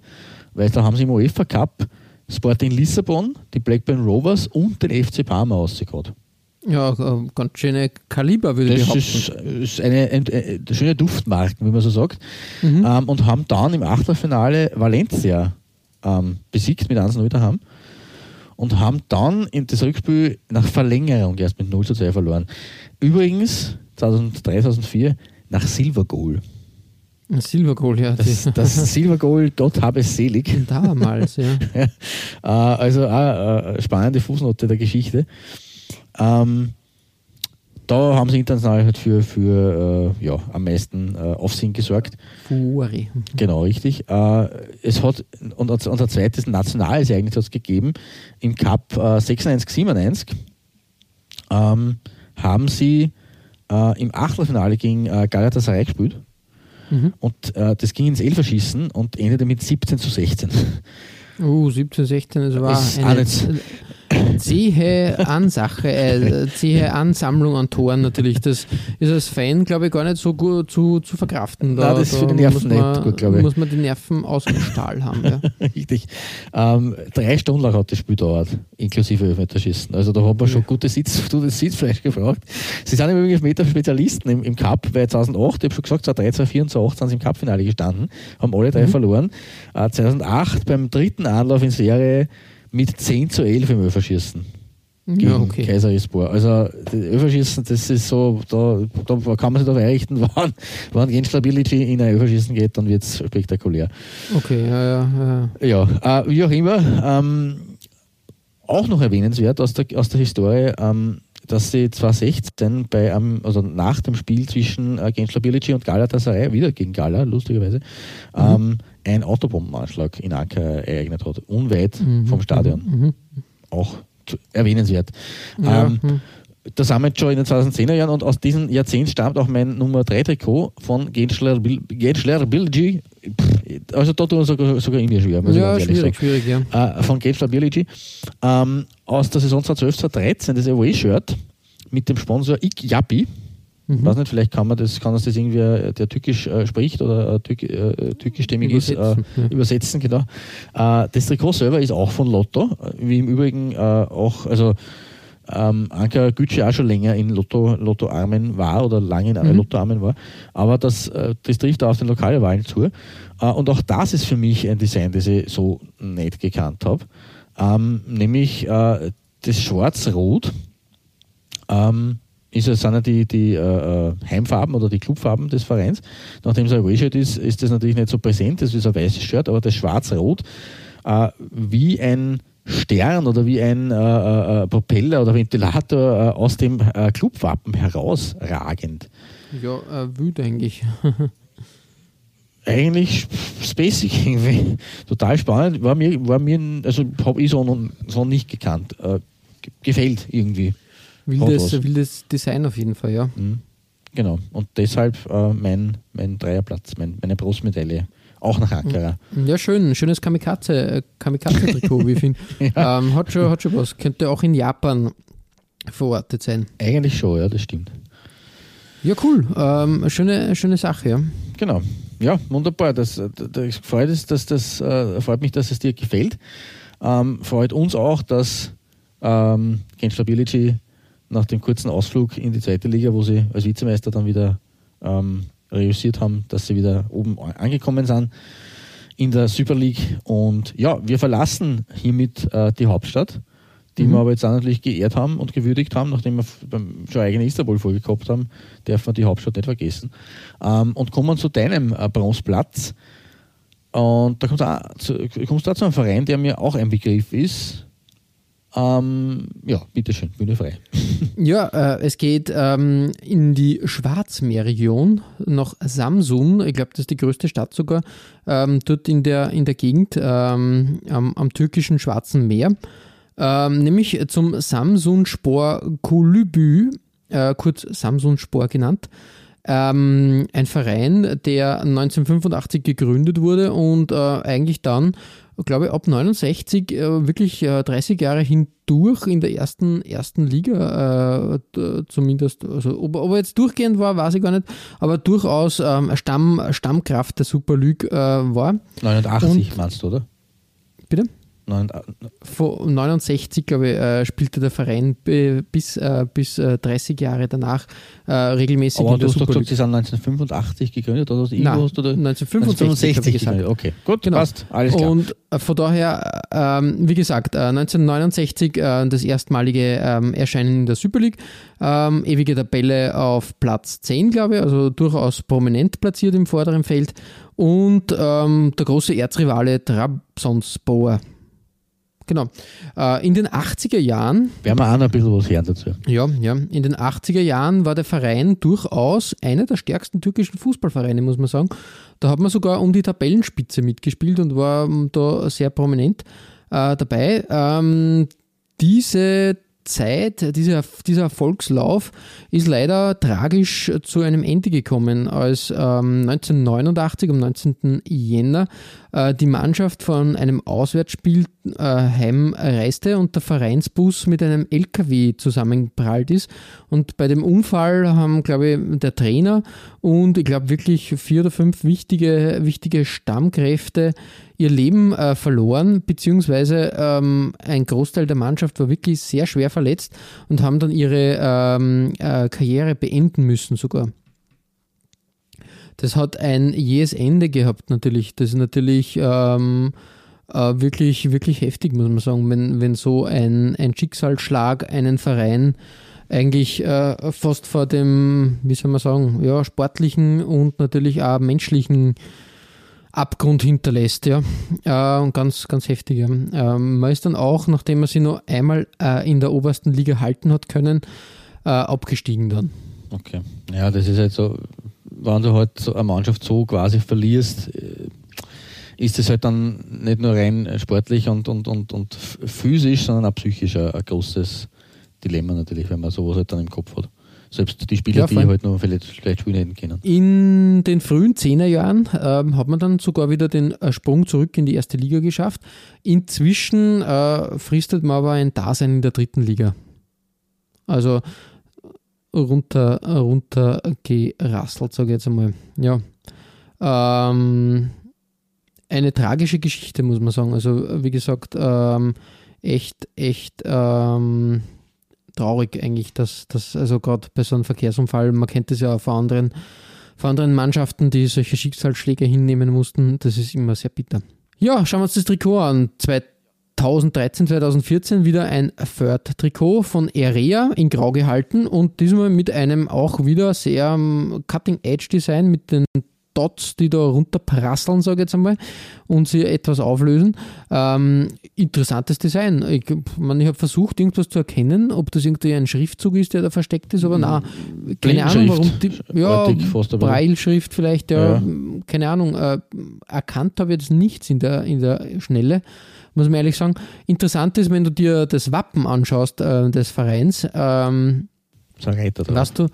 [SPEAKER 4] weil da haben sie im UEFA Cup Sporting Lissabon, die Blackburn Rovers und den FC Parma ausgehauen.
[SPEAKER 3] Ja, äh, ganz schöne Kaliber, würde ich
[SPEAKER 4] behaupten. Das ist eine, eine, eine, schöne Duftmarken, wie man so sagt. Mhm. Ähm, und haben dann im Achtelfinale Valencia ähm, besiegt mit 1-0 daheim. Und haben dann in das Rückspiel nach Verlängerung erst mit 0 zu 2 verloren. Übrigens 2003, 2004 nach Silver Goal.
[SPEAKER 3] Silver Goal, ja.
[SPEAKER 4] Das, das Silver Goal, Gott habe es selig.
[SPEAKER 3] Damals, ja.
[SPEAKER 4] Äh, also eine spannende Fußnote der Geschichte. Ähm, da haben sie international halt für, für äh, ja, am meisten äh, Aufsehen gesorgt.
[SPEAKER 3] Fuori.
[SPEAKER 4] Genau, richtig. Äh, es hat, und unser zweites nationales Ereignis hat es gegeben, im Cup äh, 96, 97 ähm, haben sie äh, im Achtelfinale gegen äh, Galatasaray gespielt. Mhm. Und äh, das ging ins Elferschießen und endete mit 17 zu 16.
[SPEAKER 3] Uh, 17, 16, das war ist eine zähe Ansache, äh, zähe Ansammlung an Toren natürlich. Das ist als Fan, glaube ich, gar nicht so gut zu, zu verkraften.
[SPEAKER 4] Da, Nein, das ist für die Nerven man, nicht gut, glaube
[SPEAKER 3] ich. muss man die Nerven aus dem Stahl haben. Ja.
[SPEAKER 4] Richtig. Ähm, drei Stunden lang hat das Spiel dauert, inklusive Elfmeterschießen. Also da hat man schon gutes, Sitz, gutes Sitzfleisch gefragt. Sie sind im Übrigen Elfmeter-Spezialisten im, im Cup, weil 2008, ich habe schon gesagt, 2003, 2004 und 2008 sind sie im Cup-Finale gestanden, haben alle drei mhm. verloren. Äh, 2008 beim dritten Anlauf in Serie mit 10 zu 11 im Öferschießen. Ja, okay. Kaiser Espor. Also Öferschießen, das ist so, da, da kann man sich darauf einrichten, wann, wann Gen Stability in ein Öferschießen geht, dann wird es spektakulär.
[SPEAKER 3] Okay, ja, ja.
[SPEAKER 4] Ja, ja äh, wie auch immer, ähm, auch noch erwähnenswert aus der, aus der Historie, ähm, dass sie 2016 bei einem, also nach dem Spiel zwischen äh, Genschler Bilici und Galatasaray, wieder gegen Gala, lustigerweise, mhm. ähm, ein Autobombenanschlag in Ankara ereignet hat, unweit mhm. vom Stadion. Mhm. mhm. Auch erwähnenswert. Ja. Ähm, mhm. da sind wir jetzt schon in den 2010er Jahren und aus diesem Jahrzehnt stammt auch mein Nummer 3 Trikot von Genschler, Bilgi. Also da tun wir sogar, sogar irgendwie schwer.
[SPEAKER 3] Ja, schwierig, schwierig, ja.
[SPEAKER 4] Äh, von Genschler Bilgi. Ähm, aus der Saison 2012, 2013 das Away-Shirt mit dem Sponsor Ik Yappi. Mhm. weiß nicht, vielleicht kann man das, kann das, das irgendwie, äh, der türkisch äh, spricht oder äh, türk, äh, türkischstämmig ist, äh, ja. übersetzen, genau. Äh, das Trikot selber ist auch von Lotto, wie im Übrigen auch, also ähm, Anka Gütsche auch schon länger in Lotto, Lotto-Armen war oder lange in mhm. Lotto-Armen war. Aber das, das trifft auch auf den Lokalwahlen zu. und auch das ist für mich ein Design, das ich so nicht gekannt habe. Ähm, nämlich das Schwarz-Rot. Ähm, ist sind ja die, die äh, äh, Heimfarben oder die Clubfarben des Vereins. Nachdem es ein Away-Shirt ist, ist das natürlich nicht so präsent, das ist ein weißes Shirt, aber das Schwarz-Rot äh, wie ein Stern oder wie ein äh, äh, äh Propeller oder Ventilator aus dem Clubwappen herausragend.
[SPEAKER 3] Ja, äh, wüt eigentlich.
[SPEAKER 4] eigentlich spacig irgendwie. Total spannend. War mir, war mir also habe ich so, noch, so nicht gekannt. Äh, gefällt irgendwie.
[SPEAKER 3] Wildes, wildes Design auf jeden Fall, ja.
[SPEAKER 4] Mhm. Genau. Und deshalb äh, mein, mein Dreierplatz, mein, meine Brustmedaille. Auch nach Ankara.
[SPEAKER 3] Ja, schön. Schönes Kamikaze, Kamikaze-Trikot, wie ich finde. ja. ähm, hat, schon, hat schon was. Könnte auch in Japan verortet sein.
[SPEAKER 4] Eigentlich schon, ja, das stimmt.
[SPEAKER 3] Ja, cool. Ähm, schöne, schöne Sache, ja.
[SPEAKER 4] Genau. Ja, wunderbar. Das, das freut, es, dass das, äh, freut mich, dass es dir gefällt. Ähm, freut uns auch, dass ähm, Gensler Bilici nach dem kurzen Ausflug in die zweite Liga, wo sie als Vizemeister dann wieder ähm, reüssiert haben, dass sie wieder oben angekommen sind in der Super League. Und ja, wir verlassen hiermit äh, die Hauptstadt, die mhm. wir aber jetzt auch natürlich geehrt haben und gewürdigt haben, nachdem wir beim schon eigene Istanbul-Folge gehabt haben, darf man die Hauptstadt nicht vergessen. Ähm, und kommen zu deinem äh, Bronzeplatz. Und da kommst du, auch zu, kommst du auch zu einem Verein, der mir auch ein Begriff ist, ähm, ja, bitteschön, Bühne frei.
[SPEAKER 3] Ja, äh, es geht ähm, in die Schwarzmeerregion nach Samsun. Ich glaube, das ist die größte Stadt sogar, ähm, dort in der, in der Gegend ähm, am, am, türkischen Schwarzen Meer. Ähm, nämlich zum Samsun Spor Kulübü, äh, kurz Samsun Spor genannt. Ähm, ein Verein, der 1985 gegründet wurde und äh, eigentlich dann glaube ich, ab 69 äh, wirklich äh, 30 Jahre hindurch in der ersten, ersten Liga äh, zumindest. Also, ob, ob, er jetzt durchgehend war, weiß ich gar nicht, aber durchaus ähm, Stamm, Stammkraft der Super League äh, war.
[SPEAKER 4] 89 Und, meinst du, oder?
[SPEAKER 3] Bitte? Von 69, glaube ich, äh, spielte der Verein bis, äh, bis äh, 30 Jahre danach äh, regelmäßig
[SPEAKER 4] Aber in der du hast doch gesagt, sie sind 1985 gegründet oder,
[SPEAKER 3] Nein, hast, oder? 1965, 1965
[SPEAKER 4] gesagt. Okay, gut,
[SPEAKER 3] genau. passt, alles klar. Und äh, von daher, ähm, wie gesagt, 1969 äh, das erstmalige ähm, Erscheinen in der Super League, ähm, ewige Tabelle auf Platz 10, glaube ich, also durchaus prominent platziert im vorderen Feld und der große Erzrivale Trabzonspor Genau. Äh, in den 80er Jahren.
[SPEAKER 4] Werden wir auch noch ein bisschen was hören dazu.
[SPEAKER 3] Ja, ja. In den 80er Jahren war der Verein durchaus einer der stärksten türkischen Fußballvereine, muss man sagen. Da hat man sogar um die Tabellenspitze mitgespielt und war ähm, da sehr prominent äh, dabei. Ähm, diese Zeit, dieser, dieser Erfolgslauf ist leider tragisch zu einem Ende gekommen, als ähm, 1989 am 19. Jänner äh, die Mannschaft von einem Auswärtsspiel äh, heimreiste und der Vereinsbus mit einem LKW zusammengeprallt ist. Und bei dem Unfall haben, glaube ich, der Trainer und ich glaube wirklich vier oder fünf wichtige, wichtige Stammkräfte ihr Leben äh, verloren, beziehungsweise ähm, ein Großteil der Mannschaft war wirklich sehr schwer verletzt und haben dann ihre ähm, äh, Karriere beenden müssen sogar. Das hat ein jähes Ende gehabt natürlich. Das ist natürlich ähm, äh, wirklich, wirklich heftig, muss man sagen, wenn, wenn so ein, ein Schicksalsschlag einen Verein eigentlich äh, fast vor dem, wie soll man sagen, ja, sportlichen und natürlich auch menschlichen Abgrund hinterlässt, ja. Äh, und ganz, ganz heftig. Ja. Ähm, man ist dann auch, nachdem man sie nur einmal äh, in der obersten Liga halten hat können, äh, abgestiegen dann.
[SPEAKER 4] Okay. Ja, das ist halt so, wenn du halt so eine Mannschaft so quasi verlierst, äh, ist es halt dann nicht nur rein sportlich und, und, und, und physisch, sondern auch psychisch ein, ein großes Dilemma natürlich, wenn man sowas halt dann im Kopf hat. Selbst die Spieler, ja, die halt noch vielleicht, vielleicht spielen hätten können.
[SPEAKER 3] In den frühen Zehnerjahren ähm, hat man dann sogar wieder den äh, Sprung zurück in die erste Liga geschafft. Inzwischen äh, fristet man aber ein Dasein in der dritten Liga. Also runter, runter gerasselt, sage ich jetzt einmal. Ja. Ähm, eine tragische Geschichte, muss man sagen. Also, wie gesagt, ähm, echt, echt ähm, traurig eigentlich, dass das, also gerade bei so einem Verkehrsunfall, man kennt das ja auch von anderen, von anderen Mannschaften, die solche Schicksalsschläge hinnehmen mussten, das ist immer sehr bitter. Ja, schauen wir uns das Trikot an. 2013, 2014 wieder ein Third-Trikot von Erea in Grau gehalten und diesmal mit einem auch wieder sehr ähm, Cutting-Edge-Design mit den Dots, die da runterprasseln, sage ich jetzt einmal, und sie etwas auflösen. Ähm, interessantes Design. Ich, man, ich habe versucht, irgendwas zu erkennen, ob das irgendwie ein Schriftzug ist, der da versteckt ist, aber nein, keine Ahnung, warum die, ja, Breilschrift vielleicht, ja, ja. keine Ahnung, äh, erkannt habe ich jetzt nichts in der, in der Schnelle muss man ehrlich sagen. Interessant ist, wenn du dir das Wappen anschaust äh, des Vereins. Ähm,
[SPEAKER 4] ist ein Reiter drauf.
[SPEAKER 3] Weißt du,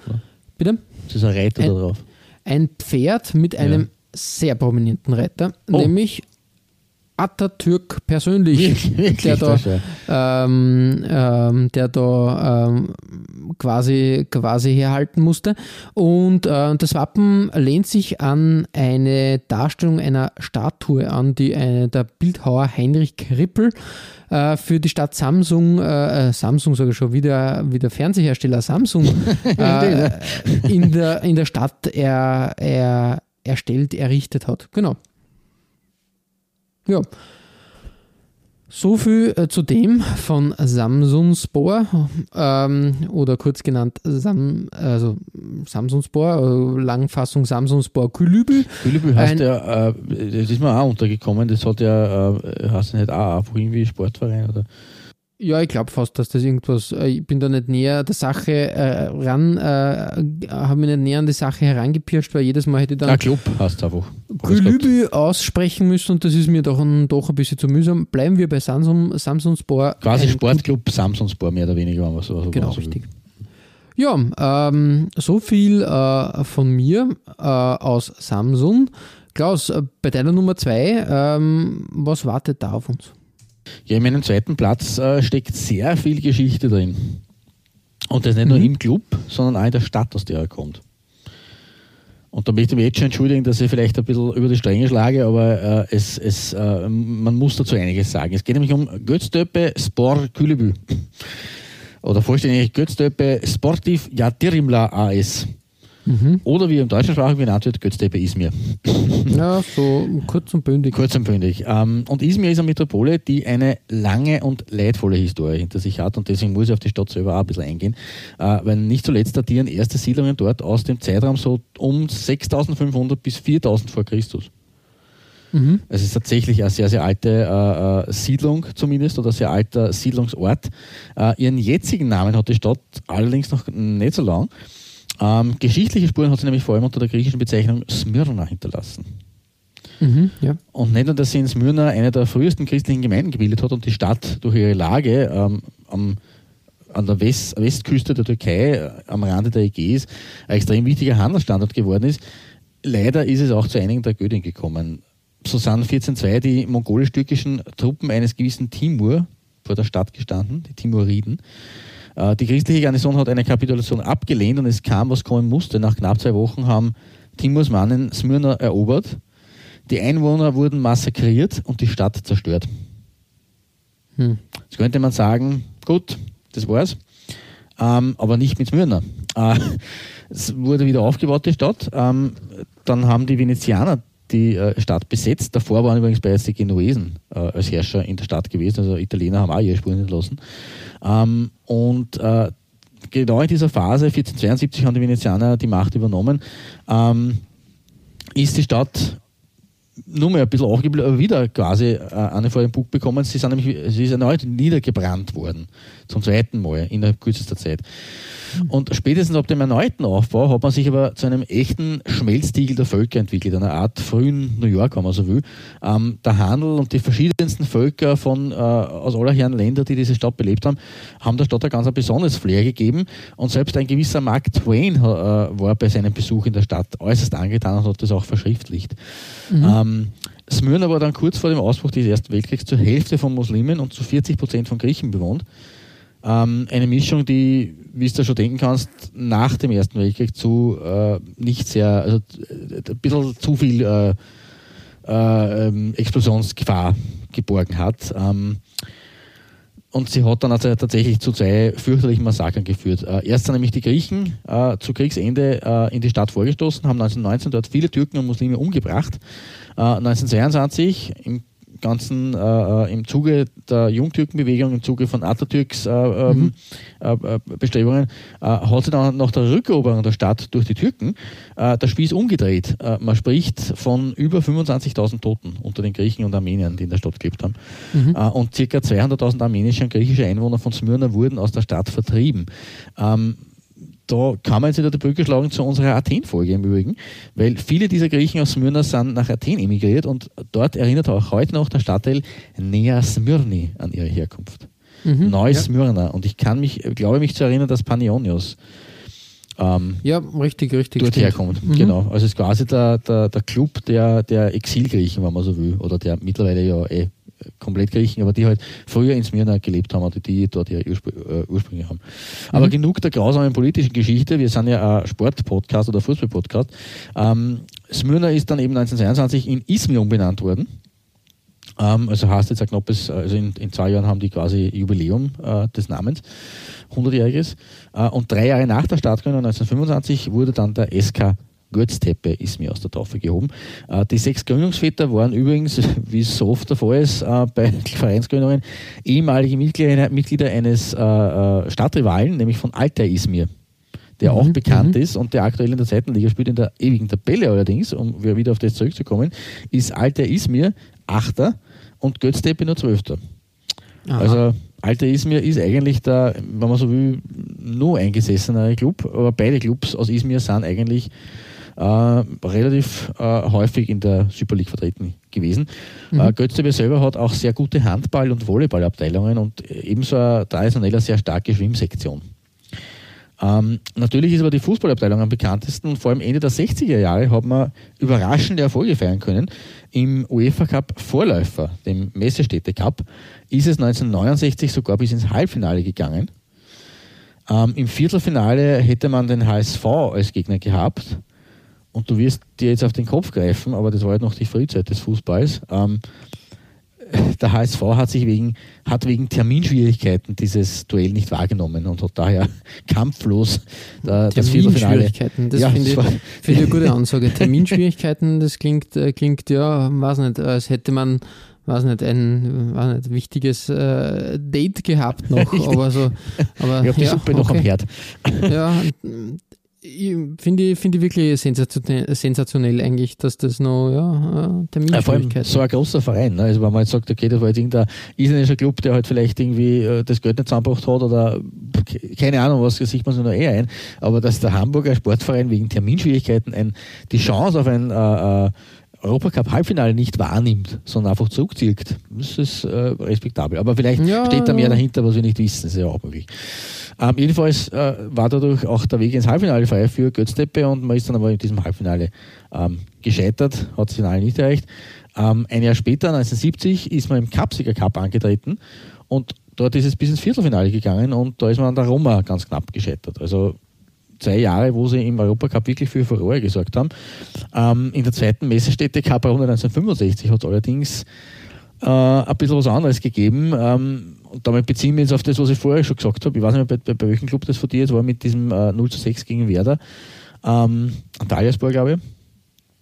[SPEAKER 3] bitte?
[SPEAKER 4] Das ist ein Reiter
[SPEAKER 3] ein,
[SPEAKER 4] da drauf.
[SPEAKER 3] Ein Pferd mit einem ja. sehr prominenten Reiter, oh. nämlich Atatürk persönlich, Wirklich, der, da, ähm, ähm, der da ähm, quasi, quasi herhalten musste. Und äh, das Wappen lehnt sich an eine Darstellung einer Statue an, die äh, der Bildhauer Heinrich Krippel äh, für die Stadt Samsung, äh, äh, Samsung sage ich schon, wie der, wie der Fernsehersteller Samsung in, der, in der Stadt er, er erstellt, errichtet hat. Genau. Ja. So viel äh, zu dem von Samsung Spor ähm, oder kurz genannt Sam, also Samsung Spor, äh, Langfassung Samsung Spor Külübü.
[SPEAKER 4] Külübü heißt ja, äh, das ist mir auch untergekommen, das hat ja, äh, heißt nicht auch einfach irgendwie Sportverein oder?
[SPEAKER 3] Ja, ich glaube fast, dass das irgendwas, äh, ich bin da nicht näher der Sache äh, ran, äh, habe mich nicht näher an die Sache herangepirscht, weil jedes Mal hätte ich dann.
[SPEAKER 4] Club hast du einfach.
[SPEAKER 3] Glübü aussprechen müssen und das ist mir doch ein, doch ein bisschen zu mühsam. Bleiben wir bei Samsung, Samsung Sport.
[SPEAKER 4] Quasi Sportclub Samsung Sport, mehr oder weniger, wenn man so
[SPEAKER 3] Genau, so richtig. Ja, ähm, so viel äh, von mir äh, aus Samsung. Klaus, äh, bei deiner Nummer zwei, ähm, was wartet da auf uns?
[SPEAKER 4] Ja, in meinem zweiten Platz äh, steckt sehr viel Geschichte drin. Und das nicht mhm. nur im Club, sondern auch in der Stadt, aus der er kommt. Und da möchte ich mich jetzt schon entschuldigen, dass ich vielleicht ein bisschen über die Stränge schlage, aber äh, es, es, äh, man muss dazu einiges sagen. Es geht nämlich um Götztöpe Sport Külebü. Oder vollständig Götztöpe Sportiv Jatirimla AS. Mhm. Oder wie im deutschen Sprache genannt wird, Götztepe Izmir.
[SPEAKER 3] Ja, so kurz und bündig.
[SPEAKER 4] Kurz und bündig. Ähm, und Izmir ist eine Metropole, die eine lange und leidvolle Historie hinter sich hat und deswegen muss ich auf die Stadt selber auch ein bisschen eingehen, äh, weil nicht zuletzt datieren erste Siedlungen dort aus dem Zeitraum so um 6500 bis 4000 vor Christus. Mhm. Es ist tatsächlich eine sehr, sehr alte äh, äh, Siedlung zumindest oder sehr alter Siedlungsort. Äh, ihren jetzigen Namen hat die Stadt allerdings noch nicht so lang. Ähm, geschichtliche Spuren hat sie nämlich vor allem unter der griechischen Bezeichnung Smyrna hinterlassen. Mhm, ja. Und nicht nur, dass sie in Smyrna eine der frühesten christlichen Gemeinden gebildet hat und die Stadt durch ihre Lage ähm, am, an der West, Westküste der Türkei, äh, am Rande der Ägäis, ein extrem wichtiger Handelsstandort geworden ist. Leider ist es auch zu einigen Tragödien gekommen. So sind 1402 die mongolisch-türkischen Truppen eines gewissen Timur vor der Stadt gestanden, die Timuriden. Äh, die christliche Garnison hat eine Kapitulation abgelehnt und es kam, was kommen musste. Nach knapp zwei Wochen haben Timurs Mannen Smyrna erobert. Die Einwohner wurden massakriert und die Stadt zerstört. Hm. Jetzt könnte man sagen, gut, das war's. Ähm, aber nicht mit Smyrna. Äh, es wurde wieder aufgebaut, die Stadt. Ähm, dann haben die Venezianer die äh, Stadt besetzt. Davor waren übrigens bereits die Genuesen äh, als Herrscher in der Stadt gewesen. Also Italiener haben auch ihre Spuren hinterlassen. Ähm, und äh, genau in dieser Phase, 1472 haben die Venezianer die Macht übernommen, ähm, ist die Stadt nur mal ein bisschen aufgeblieben, aber wieder quasi äh, eine vor den Bug bekommen. Sie, sind nämlich, sie ist erneut niedergebrannt worden, zum zweiten Mal innerhalb kürzester Zeit. Und spätestens ab dem erneuten Aufbau hat man sich aber zu einem echten Schmelztiegel der Völker entwickelt, einer Art frühen New York, wenn man so will. Ähm, der Handel und die verschiedensten Völker von, äh, aus aller Herren Länder, die diese Stadt belebt haben, haben der Stadt ein ganz besonderes Flair gegeben. Und selbst ein gewisser Mark Twain äh, war bei seinem Besuch in der Stadt äußerst angetan und hat das auch verschriftlicht. Mhm. Ähm, Smyrna war dann kurz vor dem Ausbruch des Ersten Weltkriegs zur Hälfte von Muslimen und zu 40 Prozent von Griechen bewohnt. Ähm, eine Mischung, die, wie du schon denken kannst, nach dem Ersten Weltkrieg zu äh, nicht sehr, also äh, ein bisschen zu viel äh, äh, ähm, Explosionsgefahr geborgen hat. Ähm, und sie hat dann also tatsächlich zu zwei fürchterlichen Massakern geführt. Äh, erst sind nämlich die Griechen äh, zu Kriegsende in die Stadt vorgestoßen, haben 1919 dort viele Türken und Muslime umgebracht. 1922 im ganzen, äh, im Zuge der Jungtürkenbewegung, im Zuge von Atatürks äh, ähm, mhm. äh, Bestrebungen, hat sich dann nach der Rückeroberung der Stadt durch die Türken der Spieß umgedreht. man spricht von über 25.000 Toten unter den Griechen und Armeniern, die in der Stadt gelebt haben. Mhm. und circa 200.000 armenische und griechische Einwohner von Smyrna wurden aus der Stadt vertrieben. Ähm, da kann man jetzt wieder die Brücke schlagen zu unserer Athen-Folge im Übrigen, weil viele dieser Griechen aus Smyrna sind nach Athen emigriert und dort erinnert auch heute noch der Stadtteil Nea Smyrni an ihre Herkunft. Mhm, Neusmyrna. Ja. Und ich kann mich, glaube mich zu erinnern, dass Panionios
[SPEAKER 3] ähm, ja, richtig, richtig.
[SPEAKER 4] Dort herkommt. Mhm. Genau. Also es ist quasi der, der, der Club der, der Exilgriechen, wenn man so will, oder der mittlerweile ja eh komplett Griechen, aber die halt früher in Smyrna gelebt haben oder die dort ihre Urspr äh, Ursprünge haben. Aber mhm. genug der grausamen politischen Geschichte. Wir sind ja ein Sportpodcast oder Fußballpodcast. Ähm, Smyrna ist dann eben 1922 in Izmir umbenannt worden. Ähm, also heißt jetzt ein knappes, also in, in, zwei Jahren haben die quasi Jubiläum äh, des Namens, 100-jähriges. Äh, und drei Jahre nach der Startgründung 1925 wurde dann der SK Gurtsteppe ist mir aus der Taufe gehoben. Äh, die sechs Gründungsväter waren übrigens, wie es so oft der Fall ist, äh, bei Vereinsgründungen ehemalige Mitglieder, eines äh, Stadtrivalen, nämlich von Alter Izmir der mhm, auch bekannt mhm. ist und der aktuell in der zweiten Liga spielt, in der ewigen Tabelle allerdings, um wieder auf das zurückzukommen, ist Alter Izmir Achter und Götztepe nur Zwölfter. Also Alter Izmir ist eigentlich der, wenn man so will, nur eingesessenere Club, aber beide Clubs aus Izmir sind eigentlich äh, relativ äh, häufig in der Super League vertreten gewesen. Mhm. Äh, Götzebe selber hat auch sehr gute Handball- und Volleyballabteilungen und ebenso eine traditionell sehr starke Schwimmsektion. Ähm, natürlich ist aber die Fußballabteilung am bekanntesten und vor allem Ende der 60er Jahre hat man überraschende Erfolge feiern können. Im UEFA Cup Vorläufer, dem Messestädte Cup, ist es 1969 sogar bis ins Halbfinale gegangen. Ähm, Im Viertelfinale hätte man den HSV als Gegner gehabt und du wirst dir jetzt auf den Kopf greifen, aber das war halt noch die Frühzeit des Fußballs. Ähm, der HSV hat sich wegen, hat wegen Terminschwierigkeiten dieses Duell nicht wahrgenommen und hat daher kampflos
[SPEAKER 3] äh, das Viertelfinale. Das ja, finde ich, find ich eine gute Ansage. Terminschwierigkeiten, das klingt, äh, klingt ja, weiß nicht, als hätte man weiß nicht, ein weiß nicht, wichtiges äh, Date gehabt noch, aber so. Aber,
[SPEAKER 4] ich habe die ja, Suppe okay. noch am Herd.
[SPEAKER 3] Ja, finde ich, find ich wirklich sensationell, sensationell eigentlich, dass das noch ja,
[SPEAKER 4] Terminschwierigkeiten ja, So ein großer Verein, ne? also wenn man jetzt sagt, okay, das war jetzt irgendein isländischer Club, der halt vielleicht irgendwie äh, das Geld nicht zusammengebracht hat oder keine Ahnung, was sieht man sich noch eher ein, aber dass der Hamburger Sportverein wegen Terminschwierigkeiten ein, die Chance auf ein äh, äh Europacup-Halbfinale nicht wahrnimmt, sondern einfach zurückzieht, das ist äh, respektabel. Aber vielleicht ja, steht da mehr dahinter, was wir nicht wissen, das ist ja auch möglich. Ähm, jedenfalls äh, war dadurch auch der Weg ins Halbfinale frei für Götzteppe und man ist dann aber in diesem Halbfinale ähm, gescheitert, hat das Finale nicht erreicht. Ähm, ein Jahr später, 1970, ist man im Cupsieger Cup angetreten und dort ist es bis ins Viertelfinale gegangen und da ist man an der Roma ganz knapp gescheitert. Also zwei Jahre, wo sie im Europacup wirklich für Furore gesorgt haben. Ähm, in der zweiten Messestätte Cup-Runde 1965 hat es allerdings äh, ein bisschen was anderes gegeben. Ähm, und damit beziehen wir uns auf das, was ich vorher schon gesagt habe. Ich weiß nicht mehr, bei, bei welchem Club das von dir jetzt war, mit diesem äh, 0 zu 6 gegen Werder. Ähm, Antalyaspor, glaube ich.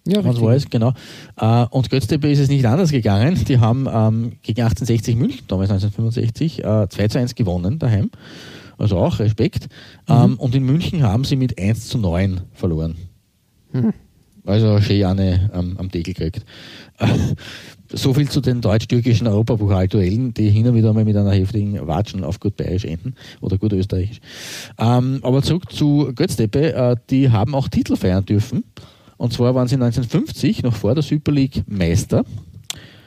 [SPEAKER 4] Ja, richtig. War es, genau. Äh, und Götztepe ist es nicht anders gegangen. Die haben ähm, gegen 1860 München, damals 1965, äh, 2 zu 1 gewonnen daheim. Also auch Respekt. Mhm. Ähm, und in München haben sie mit 1 zu 9 verloren. Mhm. Also schön eine ähm, am Deckel gekriegt. so viel zu den deutsch-türkischen Europapokalduellen, die hin und wieder mal mit einer heftigen Watschen auf gut bayerisch enden oder gut österreichisch. Ähm, aber zurück zu Götztepe, äh, die haben auch Titel feiern dürfen. Und zwar waren sie 1950 noch vor der Super League Meister.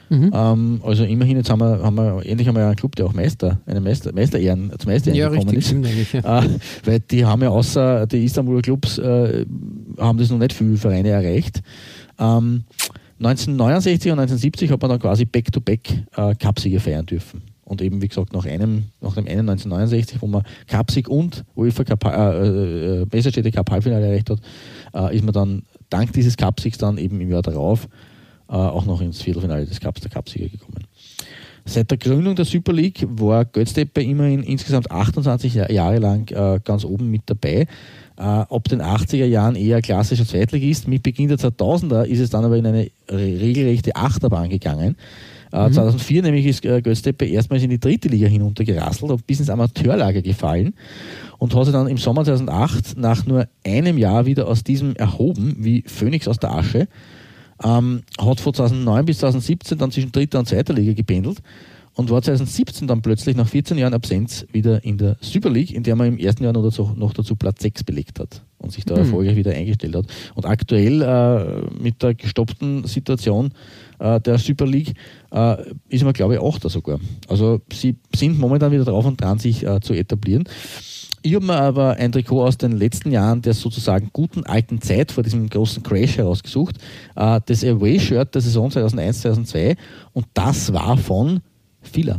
[SPEAKER 4] Mhm. Ähm, also immerhin, jetzt haben wir, haben wir endlich einmal einen Club, der auch Meister, eine Meister, Meisterehren, zum Meisterehren ja, gekommen richtig, ist. Eigentlich, ja. äh, weil die haben ja außer die Istanbuler Clubs, äh, haben das noch nicht viele Vereine erreicht. Ähm, 1969 und 1970 hat man dann quasi Back-to-Back äh, Cupsiege feiern dürfen. Und eben, wie gesagt, nach einem, nach dem einen 1969, wo man Cupsieg und UEFA Cup, äh, äh, Messerstädte Cup Halbfinale erreicht hat, äh, ist man dann dank dieses Cupsiegs dann eben im Jahr darauf auch noch ins Viertelfinale des Cups der Cupsieger gekommen. Seit der Gründung der Super League war Götztepe immerhin insgesamt 28 Jahre lang äh, ganz oben mit dabei. Äh, ab den 80er Jahren eher klassischer Zweitligist. Mit Beginn der 2000er ist es dann aber in eine regelrechte Achterbahn gegangen. Äh, 2004 nämlich ist äh, Göztepe erstmals in die dritte Liga hinuntergerasselt und bis ins Amateurlager gefallen und hat sich dann im Sommer 2008 nach nur einem Jahr wieder aus diesem erhoben, wie Phönix aus der Asche. Ähm, hat von 2009 bis 2017 dann zwischen dritter und zweiter Liga gependelt und war 2017 dann plötzlich nach 14 Jahren Absenz wieder in der Super League, in der man im ersten Jahr noch dazu, noch dazu Platz 6 belegt hat und sich da
[SPEAKER 3] Mhm.
[SPEAKER 4] erfolgreich wieder eingestellt hat. Und aktuell äh, mit der gestoppten Situation äh, der Super League äh, ist man, glaube ich, Achter sogar. Also sie sind momentan wieder drauf und dran, sich äh, zu etablieren. Ich habe mir aber ein Trikot aus den letzten Jahren der sozusagen guten alten Zeit vor diesem großen Crash herausgesucht. Äh, das Away-Shirt der Saison 2001-2002 und das war von Fila.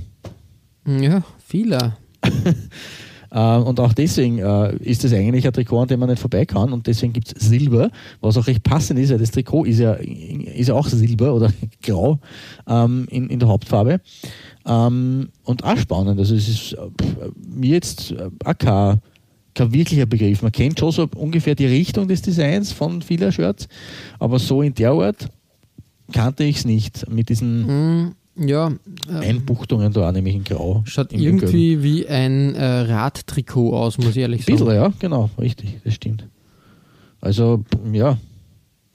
[SPEAKER 3] Ja, vieler.
[SPEAKER 4] Äh, und auch deswegen äh, ist es eigentlich ein Trikot, an dem man nicht vorbei kann. Und deswegen gibt es Silber, was auch recht passend ist. weil Das Trikot ist ja, ist ja auch Silber oder grau ähm, in, in der Hauptfarbe. Ähm, und auch spannend. Also es ist äh, mir jetzt äh, auch kein, kein wirklicher Begriff. Man kennt schon so ungefähr die Richtung des Designs von vieler Shirts, aber so in der Art kannte ich es nicht mit diesen
[SPEAKER 3] Mm, ja, äh,
[SPEAKER 4] Einbuchtungen da, nämlich in Grau.
[SPEAKER 3] schaut irgendwie wie ein äh, Radtrikot aus, muss ich ehrlich
[SPEAKER 4] Ein
[SPEAKER 3] sagen.
[SPEAKER 4] bisschen, ja, genau, richtig, das stimmt. Also, ja,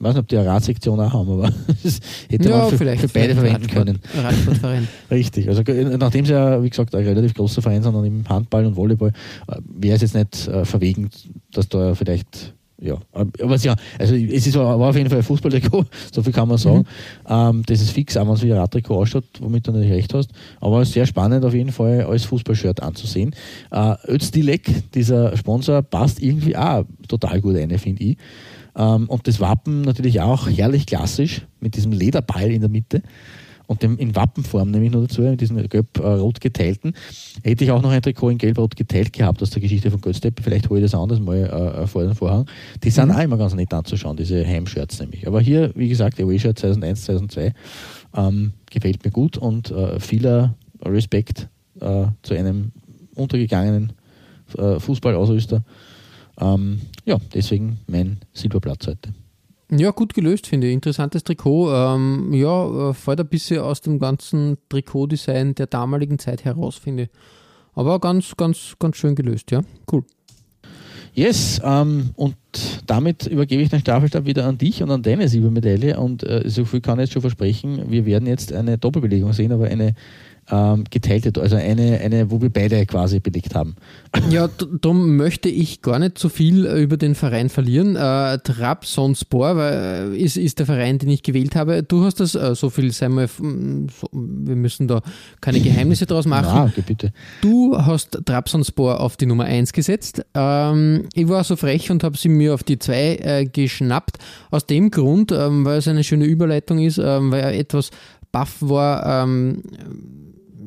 [SPEAKER 4] ich weiß nicht, ob die eine Radsektion auch haben, aber das hätte
[SPEAKER 3] ja,
[SPEAKER 4] man für,
[SPEAKER 3] vielleicht
[SPEAKER 4] für beide verwenden können.
[SPEAKER 3] Radsportverein.
[SPEAKER 4] Richtig, also ge- nachdem sie ja, wie gesagt, ein relativ großer Verein sind und im Handball und Volleyball, äh, wäre es jetzt nicht äh, verwegen, dass da vielleicht, ja, äh, aber ja, also es ist, war auf jeden Fall ein Fußballtrikot, so viel kann man sagen. Ähm, das ist fix, auch wenn es wie ein Radtrikot ausschaut, womit du natürlich recht hast, aber sehr spannend auf jeden Fall als Fußballshirt anzusehen. Äh, Özdilek, dieser Sponsor, passt irgendwie auch total gut rein, finde ich. Ähm, und das Wappen natürlich auch herrlich klassisch mit diesem Lederball in der Mitte und dem in Wappenform, nämlich nur dazu, mit diesem gelb-rot geteilten. Hätte ich auch noch ein Trikot in gelb-rot geteilt gehabt aus der Geschichte von Götzteppe, vielleicht hole ich das anders mal äh, vor den Vorhang. Die sind auch immer ganz nett anzuschauen, diese Heimshirts nämlich. Aber hier, wie gesagt, der Away-Shirt 2001, 2002 ähm, gefällt mir gut und äh, vieler Respekt äh, zu einem untergegangenen äh, Fußballausrüster. Ähm, ja, deswegen mein Silberplatz heute.
[SPEAKER 3] Ja, gut gelöst, finde ich. Interessantes Trikot. Ähm, ja, äh, fällt ein bisschen aus dem ganzen Trikotdesign der damaligen Zeit heraus, finde ich. Aber ganz, ganz, ganz schön gelöst, ja. Cool.
[SPEAKER 4] Yes, ähm, und damit übergebe ich den Staffelstab wieder an dich und an deine Silbermedaille. Und äh, so viel kann ich jetzt schon versprechen, wir werden jetzt eine Doppelbelegung sehen, aber eine ähm, geteilte, also eine, eine, wo wir beide quasi belegt haben.
[SPEAKER 3] Ja, darum möchte ich gar nicht so viel äh, über den Verein verlieren. Äh, Trabzonspor weil, äh, ist, ist der Verein, den ich gewählt habe. Du hast das, äh, so viel sei mal, so, wir müssen da keine Geheimnisse draus machen.
[SPEAKER 4] Na, okay, bitte.
[SPEAKER 3] Du hast Trabzonspor auf die Nummer 1 gesetzt. Ähm, ich war so frech und habe sie mir auf die 2 äh, geschnappt. Aus dem Grund, ähm, weil es eine schöne Überleitung ist, ähm, weil er etwas baff war. Ähm,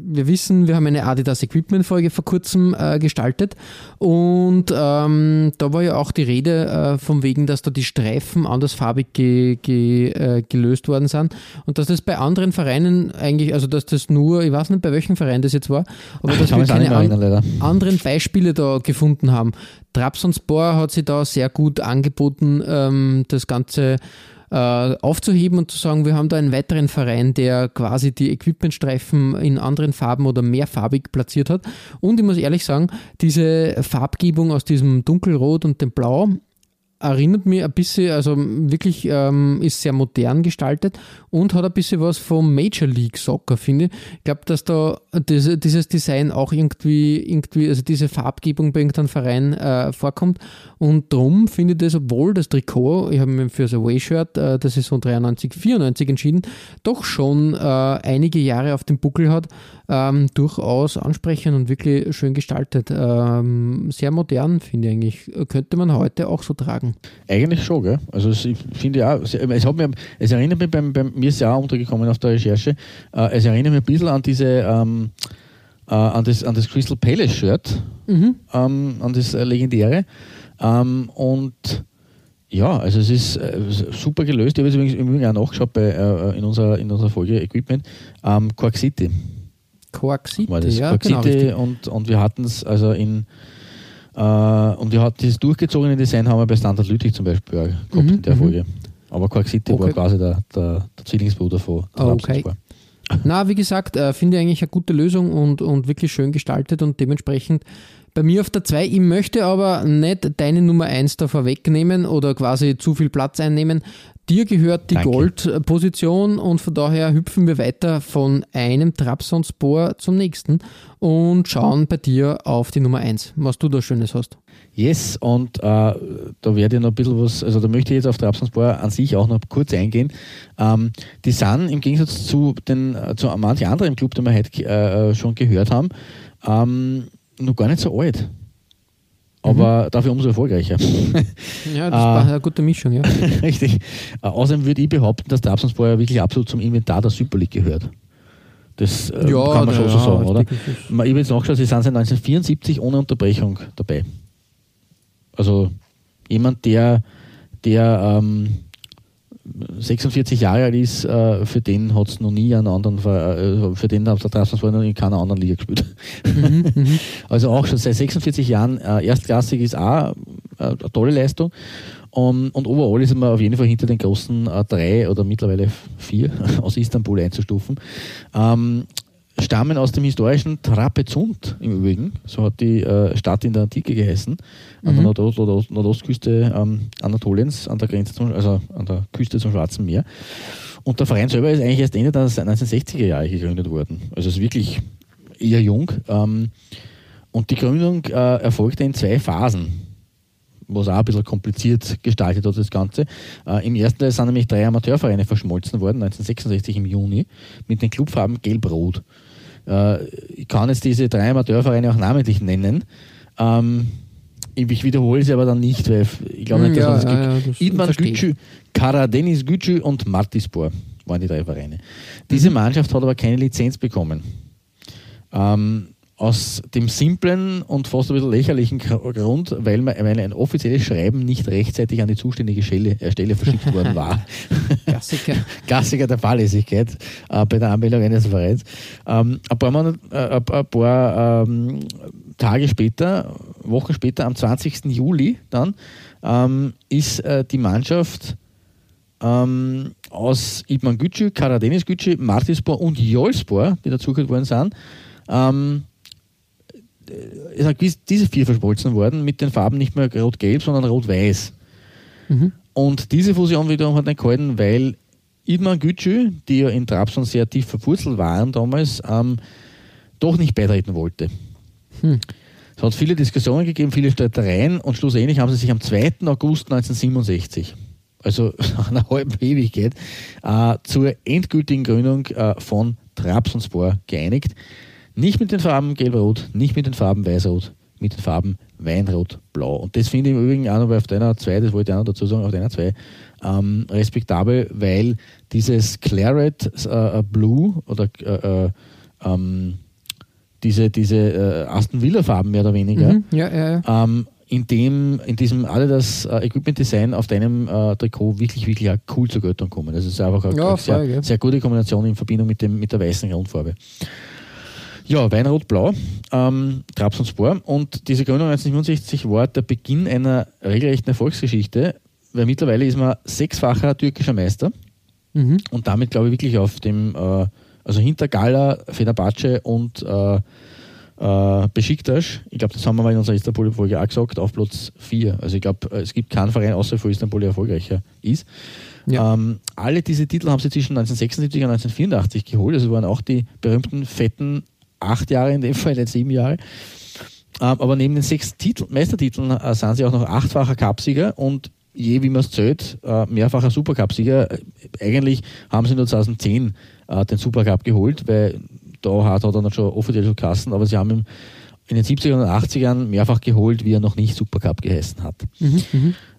[SPEAKER 3] wir wissen, wir haben eine Adidas Equipment Folge vor kurzem äh, gestaltet. Und ähm, da war ja auch die Rede äh, von wegen, dass da die Streifen andersfarbig ge, ge, äh, gelöst worden sind. Und dass das bei anderen Vereinen eigentlich, also dass das nur, ich weiß nicht bei welchem Verein das jetzt war, aber dass wir keine an,
[SPEAKER 4] erinnern,
[SPEAKER 3] anderen Beispiele da gefunden haben. Trabzonspor hat sich da sehr gut angeboten, ähm, das Ganze aufzuheben und zu sagen, wir haben da einen weiteren Verein, der quasi die Equipmentstreifen in anderen Farben oder mehrfarbig platziert hat. Und ich muss ehrlich sagen, diese Farbgebung aus diesem Dunkelrot und dem Blau erinnert mich ein bisschen, also wirklich ähm, ist sehr modern gestaltet und hat ein bisschen was vom Major League Soccer, finde ich. Ich glaube, dass da diese, dieses Design auch irgendwie, irgendwie, also diese Farbgebung bei irgendeinem Verein äh, vorkommt. Und drum finde ich das, obwohl das Trikot, ich habe mich für das Away-Shirt äh, der Saison 93, 94 entschieden, doch schon äh, einige Jahre auf dem Buckel hat, ähm, durchaus ansprechend und wirklich schön gestaltet. Ähm, sehr modern, finde ich eigentlich. Könnte man heute auch so tragen.
[SPEAKER 4] Eigentlich schon, gell? Also es, ich finde ja, es, es, hat mir, es erinnert mich, beim, beim, mir ist ja auch untergekommen auf der Recherche, äh, es erinnert mich ein bisschen an diese, ähm, äh, an, das, an das Crystal Palace Shirt, ähm, an das äh, legendäre. Ähm, und ja, also es ist äh, super gelöst. Ich habe jetzt übrigens, auch nachgeschaut bei, äh, in, unserer, in unserer Folge Equipment. Ähm, Quark City
[SPEAKER 3] Quark City, ja,
[SPEAKER 4] Quark
[SPEAKER 3] genau,
[SPEAKER 4] City und, und wir hatten es also in äh, und wir hat dieses durchgezogene Design haben wir bei Standard Lüttich zum Beispiel auch gehabt
[SPEAKER 3] Mhm,
[SPEAKER 4] in der
[SPEAKER 3] mhm.
[SPEAKER 4] Folge. Aber Quark City war
[SPEAKER 3] Okay.
[SPEAKER 4] quasi der, der, der Zwillingsbruder von
[SPEAKER 3] Ah, okay. Na, wie gesagt, äh, finde ich eigentlich eine gute Lösung und, und wirklich schön gestaltet und dementsprechend bei mir auf der 2. Ich möchte aber nicht deine Nummer 1 da vorwegnehmen oder quasi zu viel Platz einnehmen. Dir gehört die. Gold-Position und von daher hüpfen wir weiter von einem Trabzonspor zum nächsten und schauen bei dir auf die Nummer 1, was du da Schönes hast.
[SPEAKER 4] Yes, und äh, da werde ich noch ein bisschen was, also da möchte ich jetzt auf Trabzonspor an sich auch noch kurz eingehen. Ähm, die sind im Gegensatz zu den äh, zu manchen anderen Club, den wir heute äh, schon gehört haben, ähm, noch gar nicht so alt. Aber dafür umso erfolgreicher.
[SPEAKER 3] Ja, das
[SPEAKER 4] Ah.
[SPEAKER 3] war eine gute Mischung, ja.
[SPEAKER 4] Richtig. Äh, außerdem würde ich behaupten, dass Trabzonspor ja wirklich absolut zum Inventar der Super League gehört. Das äh,
[SPEAKER 3] Ja,
[SPEAKER 4] kann man schon
[SPEAKER 3] ja,
[SPEAKER 4] so sagen, oder? Ich habe jetzt nachgeschaut, sie sind seit 1974 ohne Unterbrechung dabei. Also jemand, der, der ähm, 46 Jahre alt ist, äh, für den hat es noch nie einen anderen, äh, für den hat der Trabzonspor noch in keiner anderen Liga gespielt. also auch schon seit 46 Jahren äh, erstklassig ist auch eine tolle Leistung. Um, und overall ist man auf jeden Fall hinter den großen äh, drei oder mittlerweile vier aus Istanbul einzustufen. Ähm, stammen aus dem historischen Trapezunt im Übrigen. So hat die äh, Stadt in der Antike geheißen, an der Nordost Nordost Nordostküste ähm, Anatoliens, an der Grenze zum, also an der Küste zum Schwarzen Meer. Und der Verein selber ist eigentlich erst Ende der 1960er Jahre gegründet worden. Also ist wirklich eher jung. Ähm, und die Gründung äh, erfolgte in zwei Phasen was auch ein bisschen kompliziert gestaltet hat, das Ganze. Äh, Im ersten Teil sind nämlich drei Amateurvereine verschmolzen worden, 1966 im Juni, mit den Clubfarben Gelb-Rot. Äh, ich kann jetzt diese drei Amateurvereine auch namentlich nennen. Ähm, ich wiederhole sie aber dann nicht, weil ich glaube
[SPEAKER 3] Hm,
[SPEAKER 4] nicht, dass
[SPEAKER 3] ja,
[SPEAKER 4] man das
[SPEAKER 3] ja,
[SPEAKER 4] gibt.
[SPEAKER 3] ja, das
[SPEAKER 4] Idman. Gücü, Karadenis Gücü und Martispor waren die drei Vereine. Diese
[SPEAKER 3] Mhm.
[SPEAKER 4] Mannschaft hat aber keine Lizenz bekommen. Ähm, aus dem simplen und fast ein bisschen lächerlichen Gr- Grund, weil, man, weil ein offizielles Schreiben nicht rechtzeitig an die zuständige Stelle, äh, Stelle verschickt worden war.
[SPEAKER 3] Klassiker.
[SPEAKER 4] Klassiker der Fahrlässigkeit äh, bei der Anmeldung eines Vereins. Ähm, ein paar, Monate, äh, ein ein paar ähm, Tage später, Wochen später, am 20. Juli dann, ähm, ist äh, die Mannschaft ähm, aus Ibman Gücü, Karadenis Gücü, Martispor und Jolspor, die dazugehört worden sind, ähm, ist halt diese vier verschmolzen worden mit den Farben nicht mehr rot-gelb, sondern rot-weiß. Und diese Fusion wiederum hat nicht gehalten, weil Idman Gücü, die ja in Trabzon sehr tief verwurzelt waren damals, ähm, doch nicht beitreten wollte. Es hat viele Diskussionen gegeben, viele Streitereien und schlussendlich haben sie sich am 2. August 1967, also nach einer halben Ewigkeit, äh, zur endgültigen Gründung äh, von Trabzonspor geeinigt. Nicht mit den Farben Gelb-Rot, nicht mit den Farben Weiß-Rot, mit den Farben Weinrot-Blau. Und das finde ich im Übrigen auch noch auf deiner 2, das wollte ich auch noch dazu sagen, auf deiner 2, ähm, respektabel, weil dieses Claret äh, Blue oder äh, äh, ähm, diese, diese äh, Aston Villa-Farben mehr oder weniger,
[SPEAKER 3] Mhm. Ja, ja, ja.
[SPEAKER 4] ähm, in, dem, in diesem Adidas äh, Equipment Design auf deinem äh, Trikot wirklich, wirklich auch cool zur Göttung kommen. Das ist einfach eine,
[SPEAKER 3] Ja,
[SPEAKER 4] sehr, sehr gute Kombination in Verbindung mit, dem, mit der weißen Grundfarbe. Ja, Weinrot-Blau, ähm, Trabzonspor. Und diese Gründung 1967 war der Beginn einer regelrechten Erfolgsgeschichte, weil mittlerweile ist man sechsfacher türkischer Meister
[SPEAKER 3] Mhm.
[SPEAKER 4] und damit glaube ich wirklich auf dem, äh, also hinter Gala, Fenerbahce und äh, äh, Besiktas, ich glaube, das haben wir mal in unserer Istanbul-Folge auch gesagt, auf Platz 4. Also ich glaube, es gibt keinen Verein außer für Istanbul, der erfolgreicher ist.
[SPEAKER 3] Ja.
[SPEAKER 4] Ähm, alle diese Titel haben sie zwischen 1976 und 1984 geholt, also waren auch die berühmten fetten acht Jahre in dem Fall, nicht sieben Jahre. Ähm, aber neben den sechs Titel, Meistertiteln äh, sind sie auch noch achtfacher Cupsieger und je wie man es zählt, äh, mehrfacher Supercup-Sieger. Äh, Eigentlich haben sie nur 2010 äh, den Supercup geholt, weil da hat er dann schon offiziell schon Kassen, aber sie haben ihn in den 70er und 80ern mehrfach geholt, wie er noch nicht Supercup geheißen hat.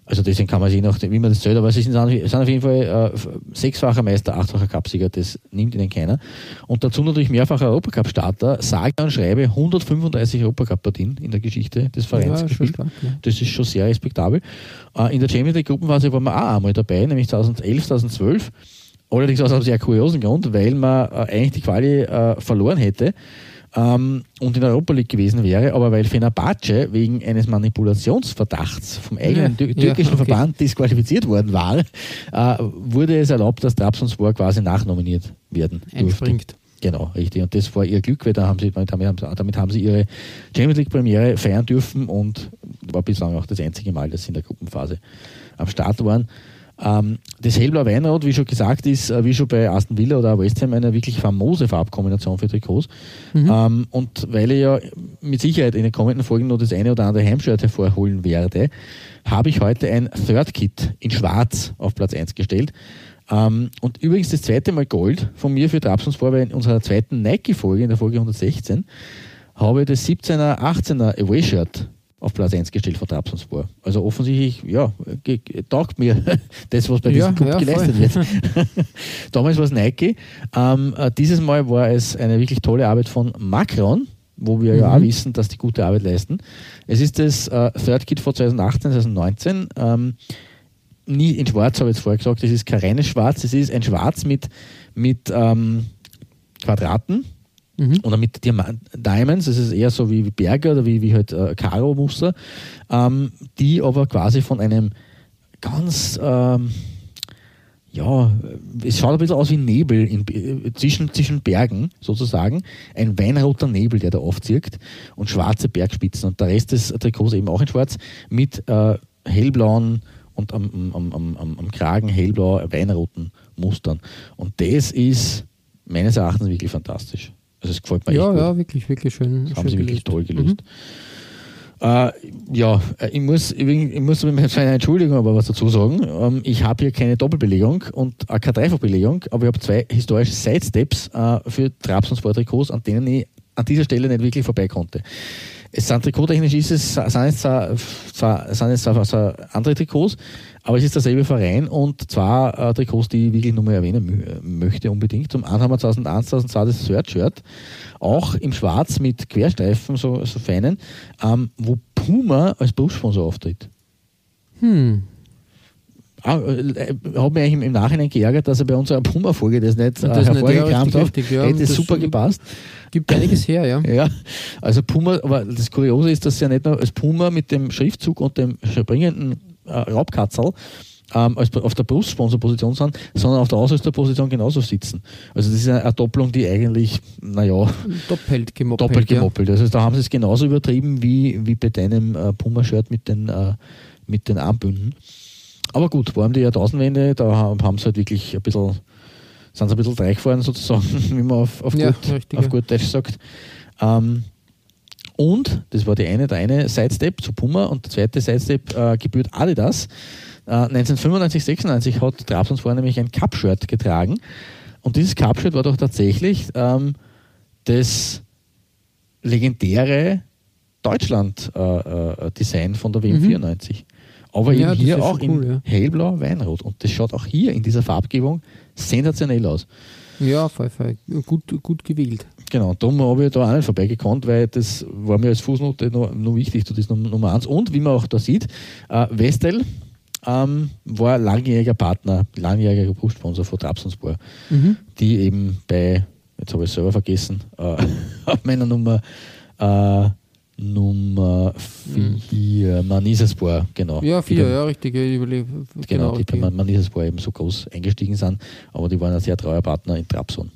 [SPEAKER 4] Also deswegen kann man sich noch, wie man das zählt, aber sie sind, sind auf jeden Fall äh, sechsfacher Meister, achtfacher Cupsieger, das nimmt ihnen keiner. Und dazu natürlich mehrfacher Europacup-Starter, sage und schreibe 135 Europacup-Partien in der Geschichte des Vereins
[SPEAKER 3] Ja,
[SPEAKER 4] gespielt.
[SPEAKER 3] stark, ja.
[SPEAKER 4] Das ist schon sehr respektabel. Äh, in der Champions League Gruppenphase waren wir auch einmal dabei, nämlich 2011, 2012. Allerdings aus einem sehr kuriosen Grund, weil man äh, eigentlich die Quali äh, verloren hätte ähm, und in der Europa League gewesen wäre, aber weil Fenerbahce wegen eines Manipulationsverdachts vom eigenen
[SPEAKER 3] Ja,
[SPEAKER 4] tür-
[SPEAKER 3] ja,
[SPEAKER 4] türkischen
[SPEAKER 3] okay.
[SPEAKER 4] Verband disqualifiziert worden war, äh, wurde es erlaubt, dass Trabzonspor quasi nachnominiert werden
[SPEAKER 3] Einspringt.
[SPEAKER 4] durfte. Genau, richtig. Und das war ihr Glück, weil da haben sie, damit, haben, damit haben sie ihre Champions League-Premiere feiern dürfen und war bislang auch das einzige Mal, dass sie in der Gruppenphase am Start waren. Ähm, das hellblau Weinrot, wie schon gesagt, ist äh, wie schon bei Aston Villa oder West Ham eine wirklich famose Farbkombination für Trikots.
[SPEAKER 3] Mhm.
[SPEAKER 4] Ähm, und weil ich ja mit Sicherheit in den kommenden Folgen noch das eine oder andere Heimshirt hervorholen werde, habe ich heute ein Third Kit in Schwarz auf Platz 1 gestellt. Ähm, und übrigens das zweite Mal Gold von mir für Trabzonspor, weil in unserer zweiten Nike-Folge, in der Folge 116, habe ich das 17er, 18er Away-Shirt auf Platz 1 gestellt von Trabzonspor. Also offensichtlich, ja, taugt mir das, was bei
[SPEAKER 3] Ja,
[SPEAKER 4] diesem Club
[SPEAKER 3] ja,
[SPEAKER 4] geleistet
[SPEAKER 3] voll.
[SPEAKER 4] wird. Damals war es Nike. Ähm, äh, dieses Mal war es eine wirklich tolle Arbeit von Macron, wo wir ja auch wissen, dass die gute Arbeit leisten. Es ist das äh, Third Kit von 2018, 2019. Ähm, nie in Schwarz, habe ich jetzt vorher gesagt, es ist kein reines Schwarz, es ist ein Schwarz mit, mit ähm, Quadraten
[SPEAKER 3] Mhm.
[SPEAKER 4] oder mit Diamant Diamonds, das ist eher so wie, Berge oder wie, wie halt äh, Karo-Muster, ähm, die aber quasi von einem ganz, ähm, ja, es schaut ein bisschen aus wie Nebel in, äh, zwischen, zwischen Bergen sozusagen, ein weinroter Nebel, der da aufzirkt und schwarze Bergspitzen und der Rest des Trikots eben auch in schwarz mit äh, hellblauen und am, am, am, am, am Kragen hellblau weinroten Mustern. Und das ist meines Erachtens wirklich fantastisch. Also es gefällt mir
[SPEAKER 3] Ja,
[SPEAKER 4] echt gut.
[SPEAKER 3] ja, wirklich, wirklich schön.
[SPEAKER 4] Das haben
[SPEAKER 3] schön
[SPEAKER 4] sie wirklich
[SPEAKER 3] gelöst.
[SPEAKER 4] toll gelöst. Äh, ja, äh, ich muss, ich ich muss mit meiner Entschuldigung aber was dazu sagen. Ähm, ich habe hier keine Doppelbelegung und auch keine Dreifachbelegung, aber ich habe zwei historische Sidesteps äh, für Trabzonspor-Trikots, an denen ich an dieser Stelle nicht wirklich vorbei konnte. Es sind trikottechnisch ist es, sind es zwar, zwar, sind es zwar, zwar andere Trikots, aber es ist derselbe Verein und zwar äh, Trikots, die ich wirklich nur mal erwähnen mö- möchte unbedingt. Zum einen haben wir 2001, 2002 das Third-Shirt, auch im Schwarz mit Querstreifen, so, so feinen, ähm, wo Puma als Brustsponsor auftritt.
[SPEAKER 3] Hm.
[SPEAKER 4] Ah, äh, hat mich eigentlich im, im Nachhinein geärgert, dass er bei unserer Puma-Folge das nicht äh,
[SPEAKER 3] Das ja,
[SPEAKER 4] hervorgekramt hat.
[SPEAKER 3] ja.
[SPEAKER 4] Hätte
[SPEAKER 3] Das-
[SPEAKER 4] super gepasst.
[SPEAKER 3] Gibt einiges her, ja.
[SPEAKER 4] Ja, also Puma, aber das Kuriose ist, dass sie ja nicht nur als Puma mit dem Schriftzug und dem springenden äh, Raubkatzel ähm, auf der Brustsponsorposition sind, sondern auf der Ausrüsterposition genauso sitzen. Also das ist eine, eine Doppelung, die eigentlich, naja,
[SPEAKER 3] Doppelt gemoppelt.
[SPEAKER 4] doppelt
[SPEAKER 3] ja.
[SPEAKER 4] gemoppelt. Also da haben sie es genauso übertrieben wie, wie bei deinem äh, Puma-Shirt mit den, äh, mit den Armbünden. Aber gut, war um die Jahrtausendwende, da haben sie halt wirklich ein bisschen, sind sie ein bisschen dreiggefahren sozusagen, wie man auf, auf,
[SPEAKER 3] Ja,
[SPEAKER 4] gut,
[SPEAKER 3] richtig,
[SPEAKER 4] auf
[SPEAKER 3] ja.
[SPEAKER 4] gut Deutsch sagt. Ähm, und, das war die eine, der eine Sidestep zu Puma und der zweite Sidestep äh, gebührt Adidas. Äh, 1995, 96 hat Trabzonspor nämlich ein Cup-Shirt getragen und dieses Cup-Shirt war doch tatsächlich ähm, das legendäre Deutschland-Design von der WM 94. Aber.
[SPEAKER 3] Ja,
[SPEAKER 4] eben hier
[SPEAKER 3] ist
[SPEAKER 4] auch
[SPEAKER 3] cool,
[SPEAKER 4] in
[SPEAKER 3] ja.
[SPEAKER 4] hellblau, Weinrot. Und das schaut auch hier in dieser Farbgebung sensationell aus.
[SPEAKER 3] Ja, voll, voll. Gut, gut gewählt.
[SPEAKER 4] Genau, darum habe ich da auch nicht vorbeigekonnt, weil das war mir als Fußnote noch, noch wichtig, das ist Num- Nummer eins. Und wie man auch da sieht, äh, Westel ähm, war langjähriger Partner, langjähriger Brustsponsor von Trabzonspor,
[SPEAKER 3] Mhm.
[SPEAKER 4] die eben bei, jetzt habe ich es selber vergessen, äh, auf meiner Nummer äh, Nummer 4, Manisaspor, genau.
[SPEAKER 3] Ja,
[SPEAKER 4] Die
[SPEAKER 3] vier,
[SPEAKER 4] beim-
[SPEAKER 3] ja, richtig. ja, Überle
[SPEAKER 4] Genau,
[SPEAKER 3] genau,
[SPEAKER 4] die bei Manisaspor eben so groß eingestiegen sind, aber die waren ein sehr treuer Partner in Trabzon.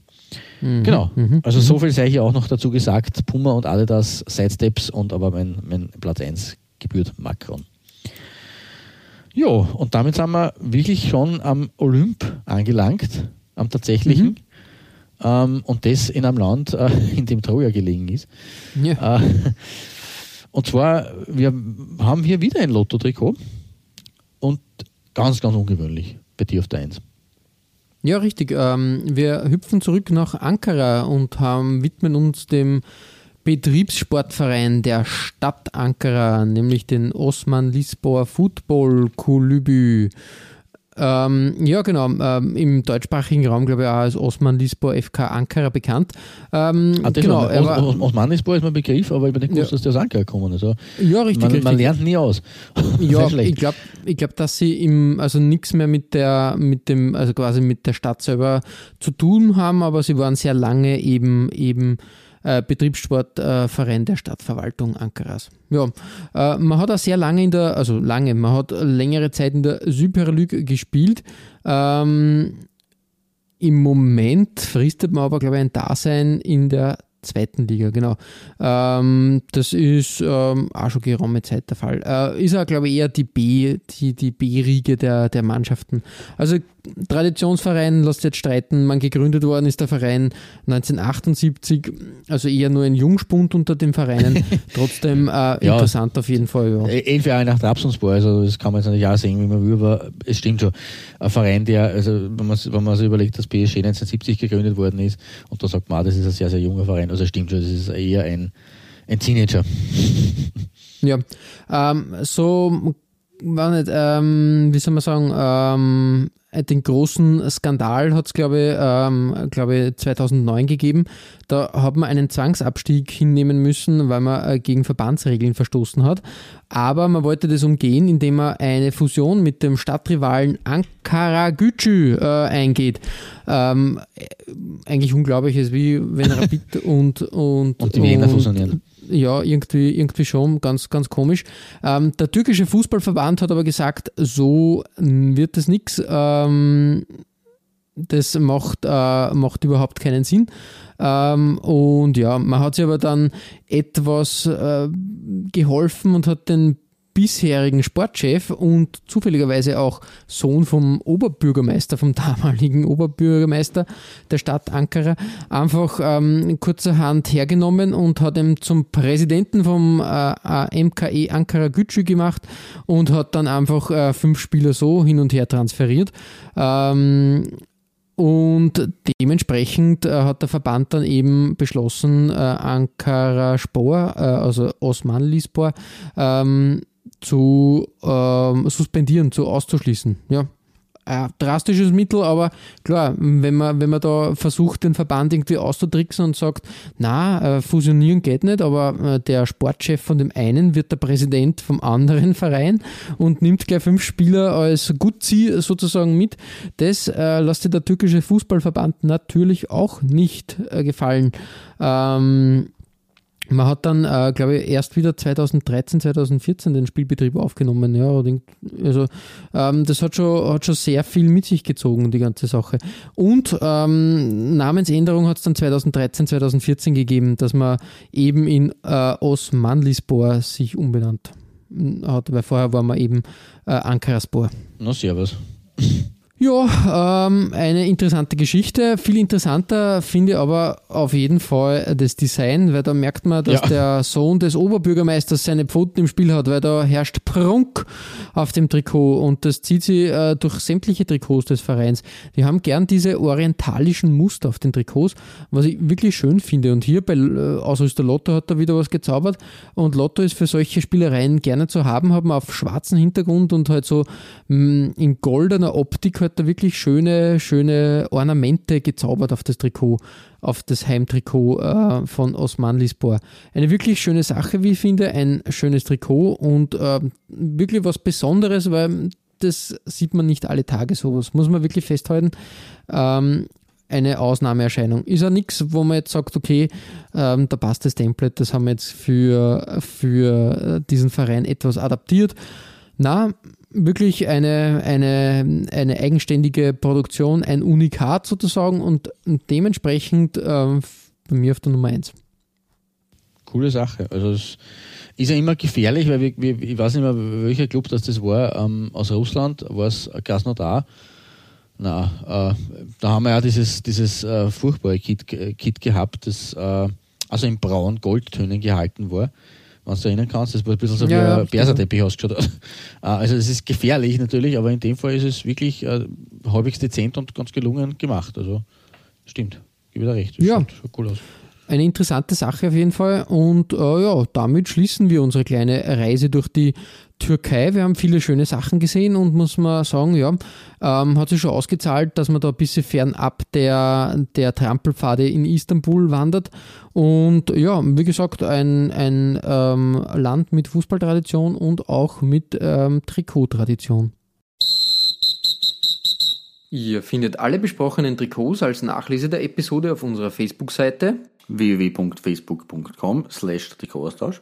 [SPEAKER 3] Mhm.
[SPEAKER 4] Genau.
[SPEAKER 3] Mhm.
[SPEAKER 4] Also so viel sei hier auch noch dazu gesagt. Puma und Adidas Sidesteps und aber mein, mein Platz 1 gebührt Macron. Ja, und damit sind wir wirklich schon am Olymp angelangt, am tatsächlichen. Ähm, und das in einem Land, äh, in dem Troja gelegen ist.
[SPEAKER 3] Ja.
[SPEAKER 4] Äh, und zwar, wir haben hier wieder ein Lotto-Trikot und ganz, ganz ungewöhnlich bei dir auf der 1.
[SPEAKER 3] Ja, richtig. Ähm, wir hüpfen zurück nach Ankara und haben, widmen uns dem Betriebssportverein der Stadt Ankara, nämlich den Osman Lisboa Football Kulübü. Ähm, ja, genau. Ähm, Im deutschsprachigen Raum, glaube ich, auch als Osman Lisboa FK Ankara bekannt. Ähm,
[SPEAKER 4] Ah,
[SPEAKER 3] genau,
[SPEAKER 4] Os,
[SPEAKER 3] war,
[SPEAKER 4] Os, Osmanisboa ist mein Begriff, aber ich bin nicht gewusst,
[SPEAKER 3] Ja.
[SPEAKER 4] dass der aus Ankara gekommen ist. Also,
[SPEAKER 3] ja, richtig,
[SPEAKER 4] man,
[SPEAKER 3] richtig.
[SPEAKER 4] man lernt nie aus.
[SPEAKER 3] Ja, ich glaube, ich glaub, dass sie im, also nichts mehr mit der, mit dem, also quasi mit der Stadt selber zu tun haben, aber sie waren sehr lange eben, eben äh, Betriebssportverein der Stadtverwaltung Ankaras. Ja, äh, man hat auch sehr lange in der, also lange, man hat längere Zeit in der Super League gespielt. Ähm, Im Moment fristet man aber, glaube ich, ein Dasein in der zweiten Liga, genau. Ähm, das ist ähm, auch schon geraume Zeit der Fall. Äh, ist auch, glaube ich, eher die B, die, die B-Riege der, der Mannschaften. Also Traditionsverein, lasst jetzt streiten, man gegründet worden ist der Verein 1978, also eher nur ein Jungspund unter den Vereinen, trotzdem äh, ja, interessant auf jeden Fall. Ja.
[SPEAKER 4] Elf Jahre nach Trabzonspor, also das kann man jetzt natürlich auch sehen, wie man will, aber es stimmt schon. Ein Verein, der, also wenn man, wenn man sich überlegt, dass PSG 1970 gegründet worden ist und da sagt man, das ist ein sehr, sehr junger Verein, also es stimmt schon, das ist eher ein, ein Teenager.
[SPEAKER 3] Ja, ähm, so war nicht, ähm, wie soll man sagen, ähm, den großen Skandal hat es, glaube ich, ähm, glaube 2009 gegeben. Da hat man einen Zwangsabstieg hinnehmen müssen, weil man äh, gegen Verbandsregeln verstoßen hat. Aber man wollte das umgehen, indem man eine Fusion mit dem Stadtrivalen Ankara Gücü äh, eingeht. Ähm, äh, eigentlich unglaublich ist, wie wenn Rapid und, und,
[SPEAKER 4] und die Wiener fusionieren
[SPEAKER 3] ja, irgendwie, irgendwie schon ganz, ganz komisch. Ähm, der türkische Fußballverband hat aber gesagt, so wird es nichts. Ähm, das macht, äh, macht überhaupt keinen Sinn. Ähm, und ja, man hat sich aber dann etwas äh, geholfen und hat den bisherigen Sportchef und zufälligerweise auch Sohn vom Oberbürgermeister, vom damaligen Oberbürgermeister der Stadt Ankara, einfach ähm, kurzerhand hergenommen und hat ihn zum Präsidenten vom äh, MKE Ankara Gücü gemacht und hat dann einfach äh, fünf Spieler so hin und her transferiert. Ähm, und dementsprechend äh, hat der Verband dann eben beschlossen, äh, Ankara Spor, äh, also Osmanlispor, ähm, zu ähm, suspendieren, zu auszuschließen. Ja. Ein drastisches Mittel, aber klar, wenn man, wenn man da versucht, den Verband irgendwie auszutricksen und sagt, na, äh, fusionieren geht nicht, aber äh, der Sportchef von dem einen wird der Präsident vom anderen Verein und nimmt gleich fünf Spieler als Gutzi sozusagen mit, das äh, lässt sich der türkische Fußballverband natürlich auch nicht äh, gefallen. Ähm, man hat dann, äh, glaube ich, erst wieder 2013, 2014 den Spielbetrieb aufgenommen. Ja, also ähm, das hat schon, hat schon sehr viel mit sich gezogen, die ganze Sache. Und ähm, Namensänderung hat es dann 2013, 2014 gegeben, dass man eben in äh, Osmanlispor sich umbenannt hat, weil vorher war man eben äh, Ankaraspor.
[SPEAKER 4] Na, servus.
[SPEAKER 3] Ja, ähm, eine interessante Geschichte. Viel interessanter finde ich aber auf jeden Fall das Design, weil da merkt man, dass ja. der Sohn des Oberbürgermeisters seine Pfoten im Spiel hat, weil da herrscht Prunk auf dem Trikot und das zieht sie äh, durch sämtliche Trikots des Vereins. Die haben gern diese orientalischen Muster auf den Trikots, was ich wirklich schön finde. Und hier bei äh, Ausrüster Lotto hat da wieder was gezaubert und Lotto ist für solche Spielereien gerne zu haben, haben auf schwarzen Hintergrund und halt so mh, mm, in goldener Optik halt hat da wirklich schöne, schöne Ornamente gezaubert auf das Trikot, auf das Heimtrikot äh, von Osman Lispor. Eine wirklich schöne Sache, wie ich finde, ein schönes Trikot und äh, wirklich was Besonderes, weil das sieht man nicht alle Tage sowas, muss man wirklich festhalten. Ähm, eine Ausnahmeerscheinung. Ist ja nichts, wo man jetzt sagt, okay, ähm, da passt das Template, das haben wir jetzt für, für diesen Verein etwas adaptiert. Na, wirklich eine, eine, eine eigenständige Produktion, ein Unikat sozusagen und dementsprechend äh, bei mir auf der Nummer 1.
[SPEAKER 4] Coole Sache. Also es ist ja immer gefährlich, weil wir, wir, ich weiß nicht mehr, welcher Club das, das war, ähm, aus Russland, war es Krasnodar. Na, äh, da haben wir ja dieses, dieses äh, furchtbare Kit, Kit gehabt, das äh, also in braun-goldtönen gehalten war wenn du erinnern kannst. Das war ein bisschen so ja, wie ein Perserteppich ausgeschaut hat. Äh, also es ist gefährlich natürlich, aber in dem Fall ist es wirklich äh, halbwegs dezent und ganz gelungen gemacht. Also stimmt, gebe da recht. Das
[SPEAKER 3] ja. schaut, schaut cool aus eine interessante Sache auf jeden Fall. Und äh, ja, damit schließen wir unsere kleine Reise durch die Türkei. Wir haben viele schöne Sachen gesehen und muss man sagen, ja, ähm, hat sich schon ausgezahlt, dass man da ein bisschen fernab der, der Trampelpfade in Istanbul wandert. Und ja, wie gesagt, ein, ein ähm, Land mit Fußballtradition und auch mit ähm, Trikottradition. Ihr findet alle besprochenen Trikots als Nachlese der Episode auf unserer Facebook-Seite
[SPEAKER 4] www.facebook.com slash Trikotaustausch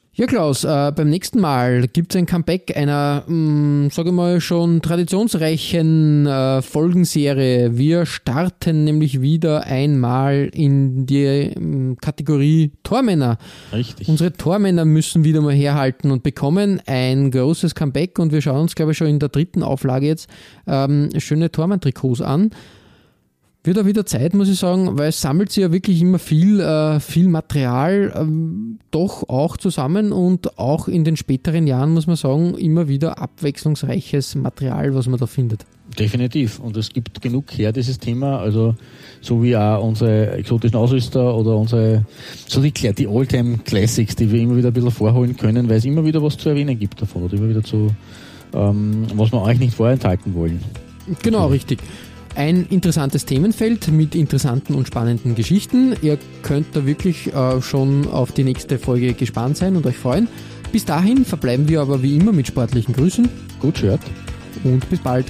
[SPEAKER 3] Ja, Klaus, äh, beim nächsten Mal gibt es ein Comeback einer, sage ich mal, schon traditionsreichen äh, Folgenserie. Wir starten nämlich wieder einmal in die ähm, Kategorie Tormänner.
[SPEAKER 4] Richtig.
[SPEAKER 3] Unsere Tormänner müssen wieder mal herhalten und bekommen ein großes Comeback und wir schauen uns, glaube ich, schon in der dritten Auflage jetzt ähm, schöne Tormann-Trikots an wird auch wieder Zeit, muss ich sagen, weil es sammelt sich ja wirklich immer viel, äh, viel Material ähm, doch auch zusammen und auch in den späteren Jahren, muss man sagen, immer wieder abwechslungsreiches Material, was man da findet.
[SPEAKER 4] Definitiv. Und es gibt genug her, dieses Thema. Also, so wie auch unsere exotischen Ausrüster oder unsere, so die, die Alltime Classics, die wir immer wieder ein bisschen vorholen können, weil es immer wieder was zu erwähnen gibt davon oder immer wieder zu, ähm, was wir eigentlich nicht vorenthalten wollen.
[SPEAKER 3] Genau, richtig ein interessantes Themenfeld mit interessanten und spannenden Geschichten. Ihr könnt da wirklich äh, schon auf die nächste Folge gespannt sein und euch freuen. Bis dahin verbleiben wir aber wie immer mit sportlichen Grüßen.
[SPEAKER 4] Gut Shirt.
[SPEAKER 3] Und bis bald.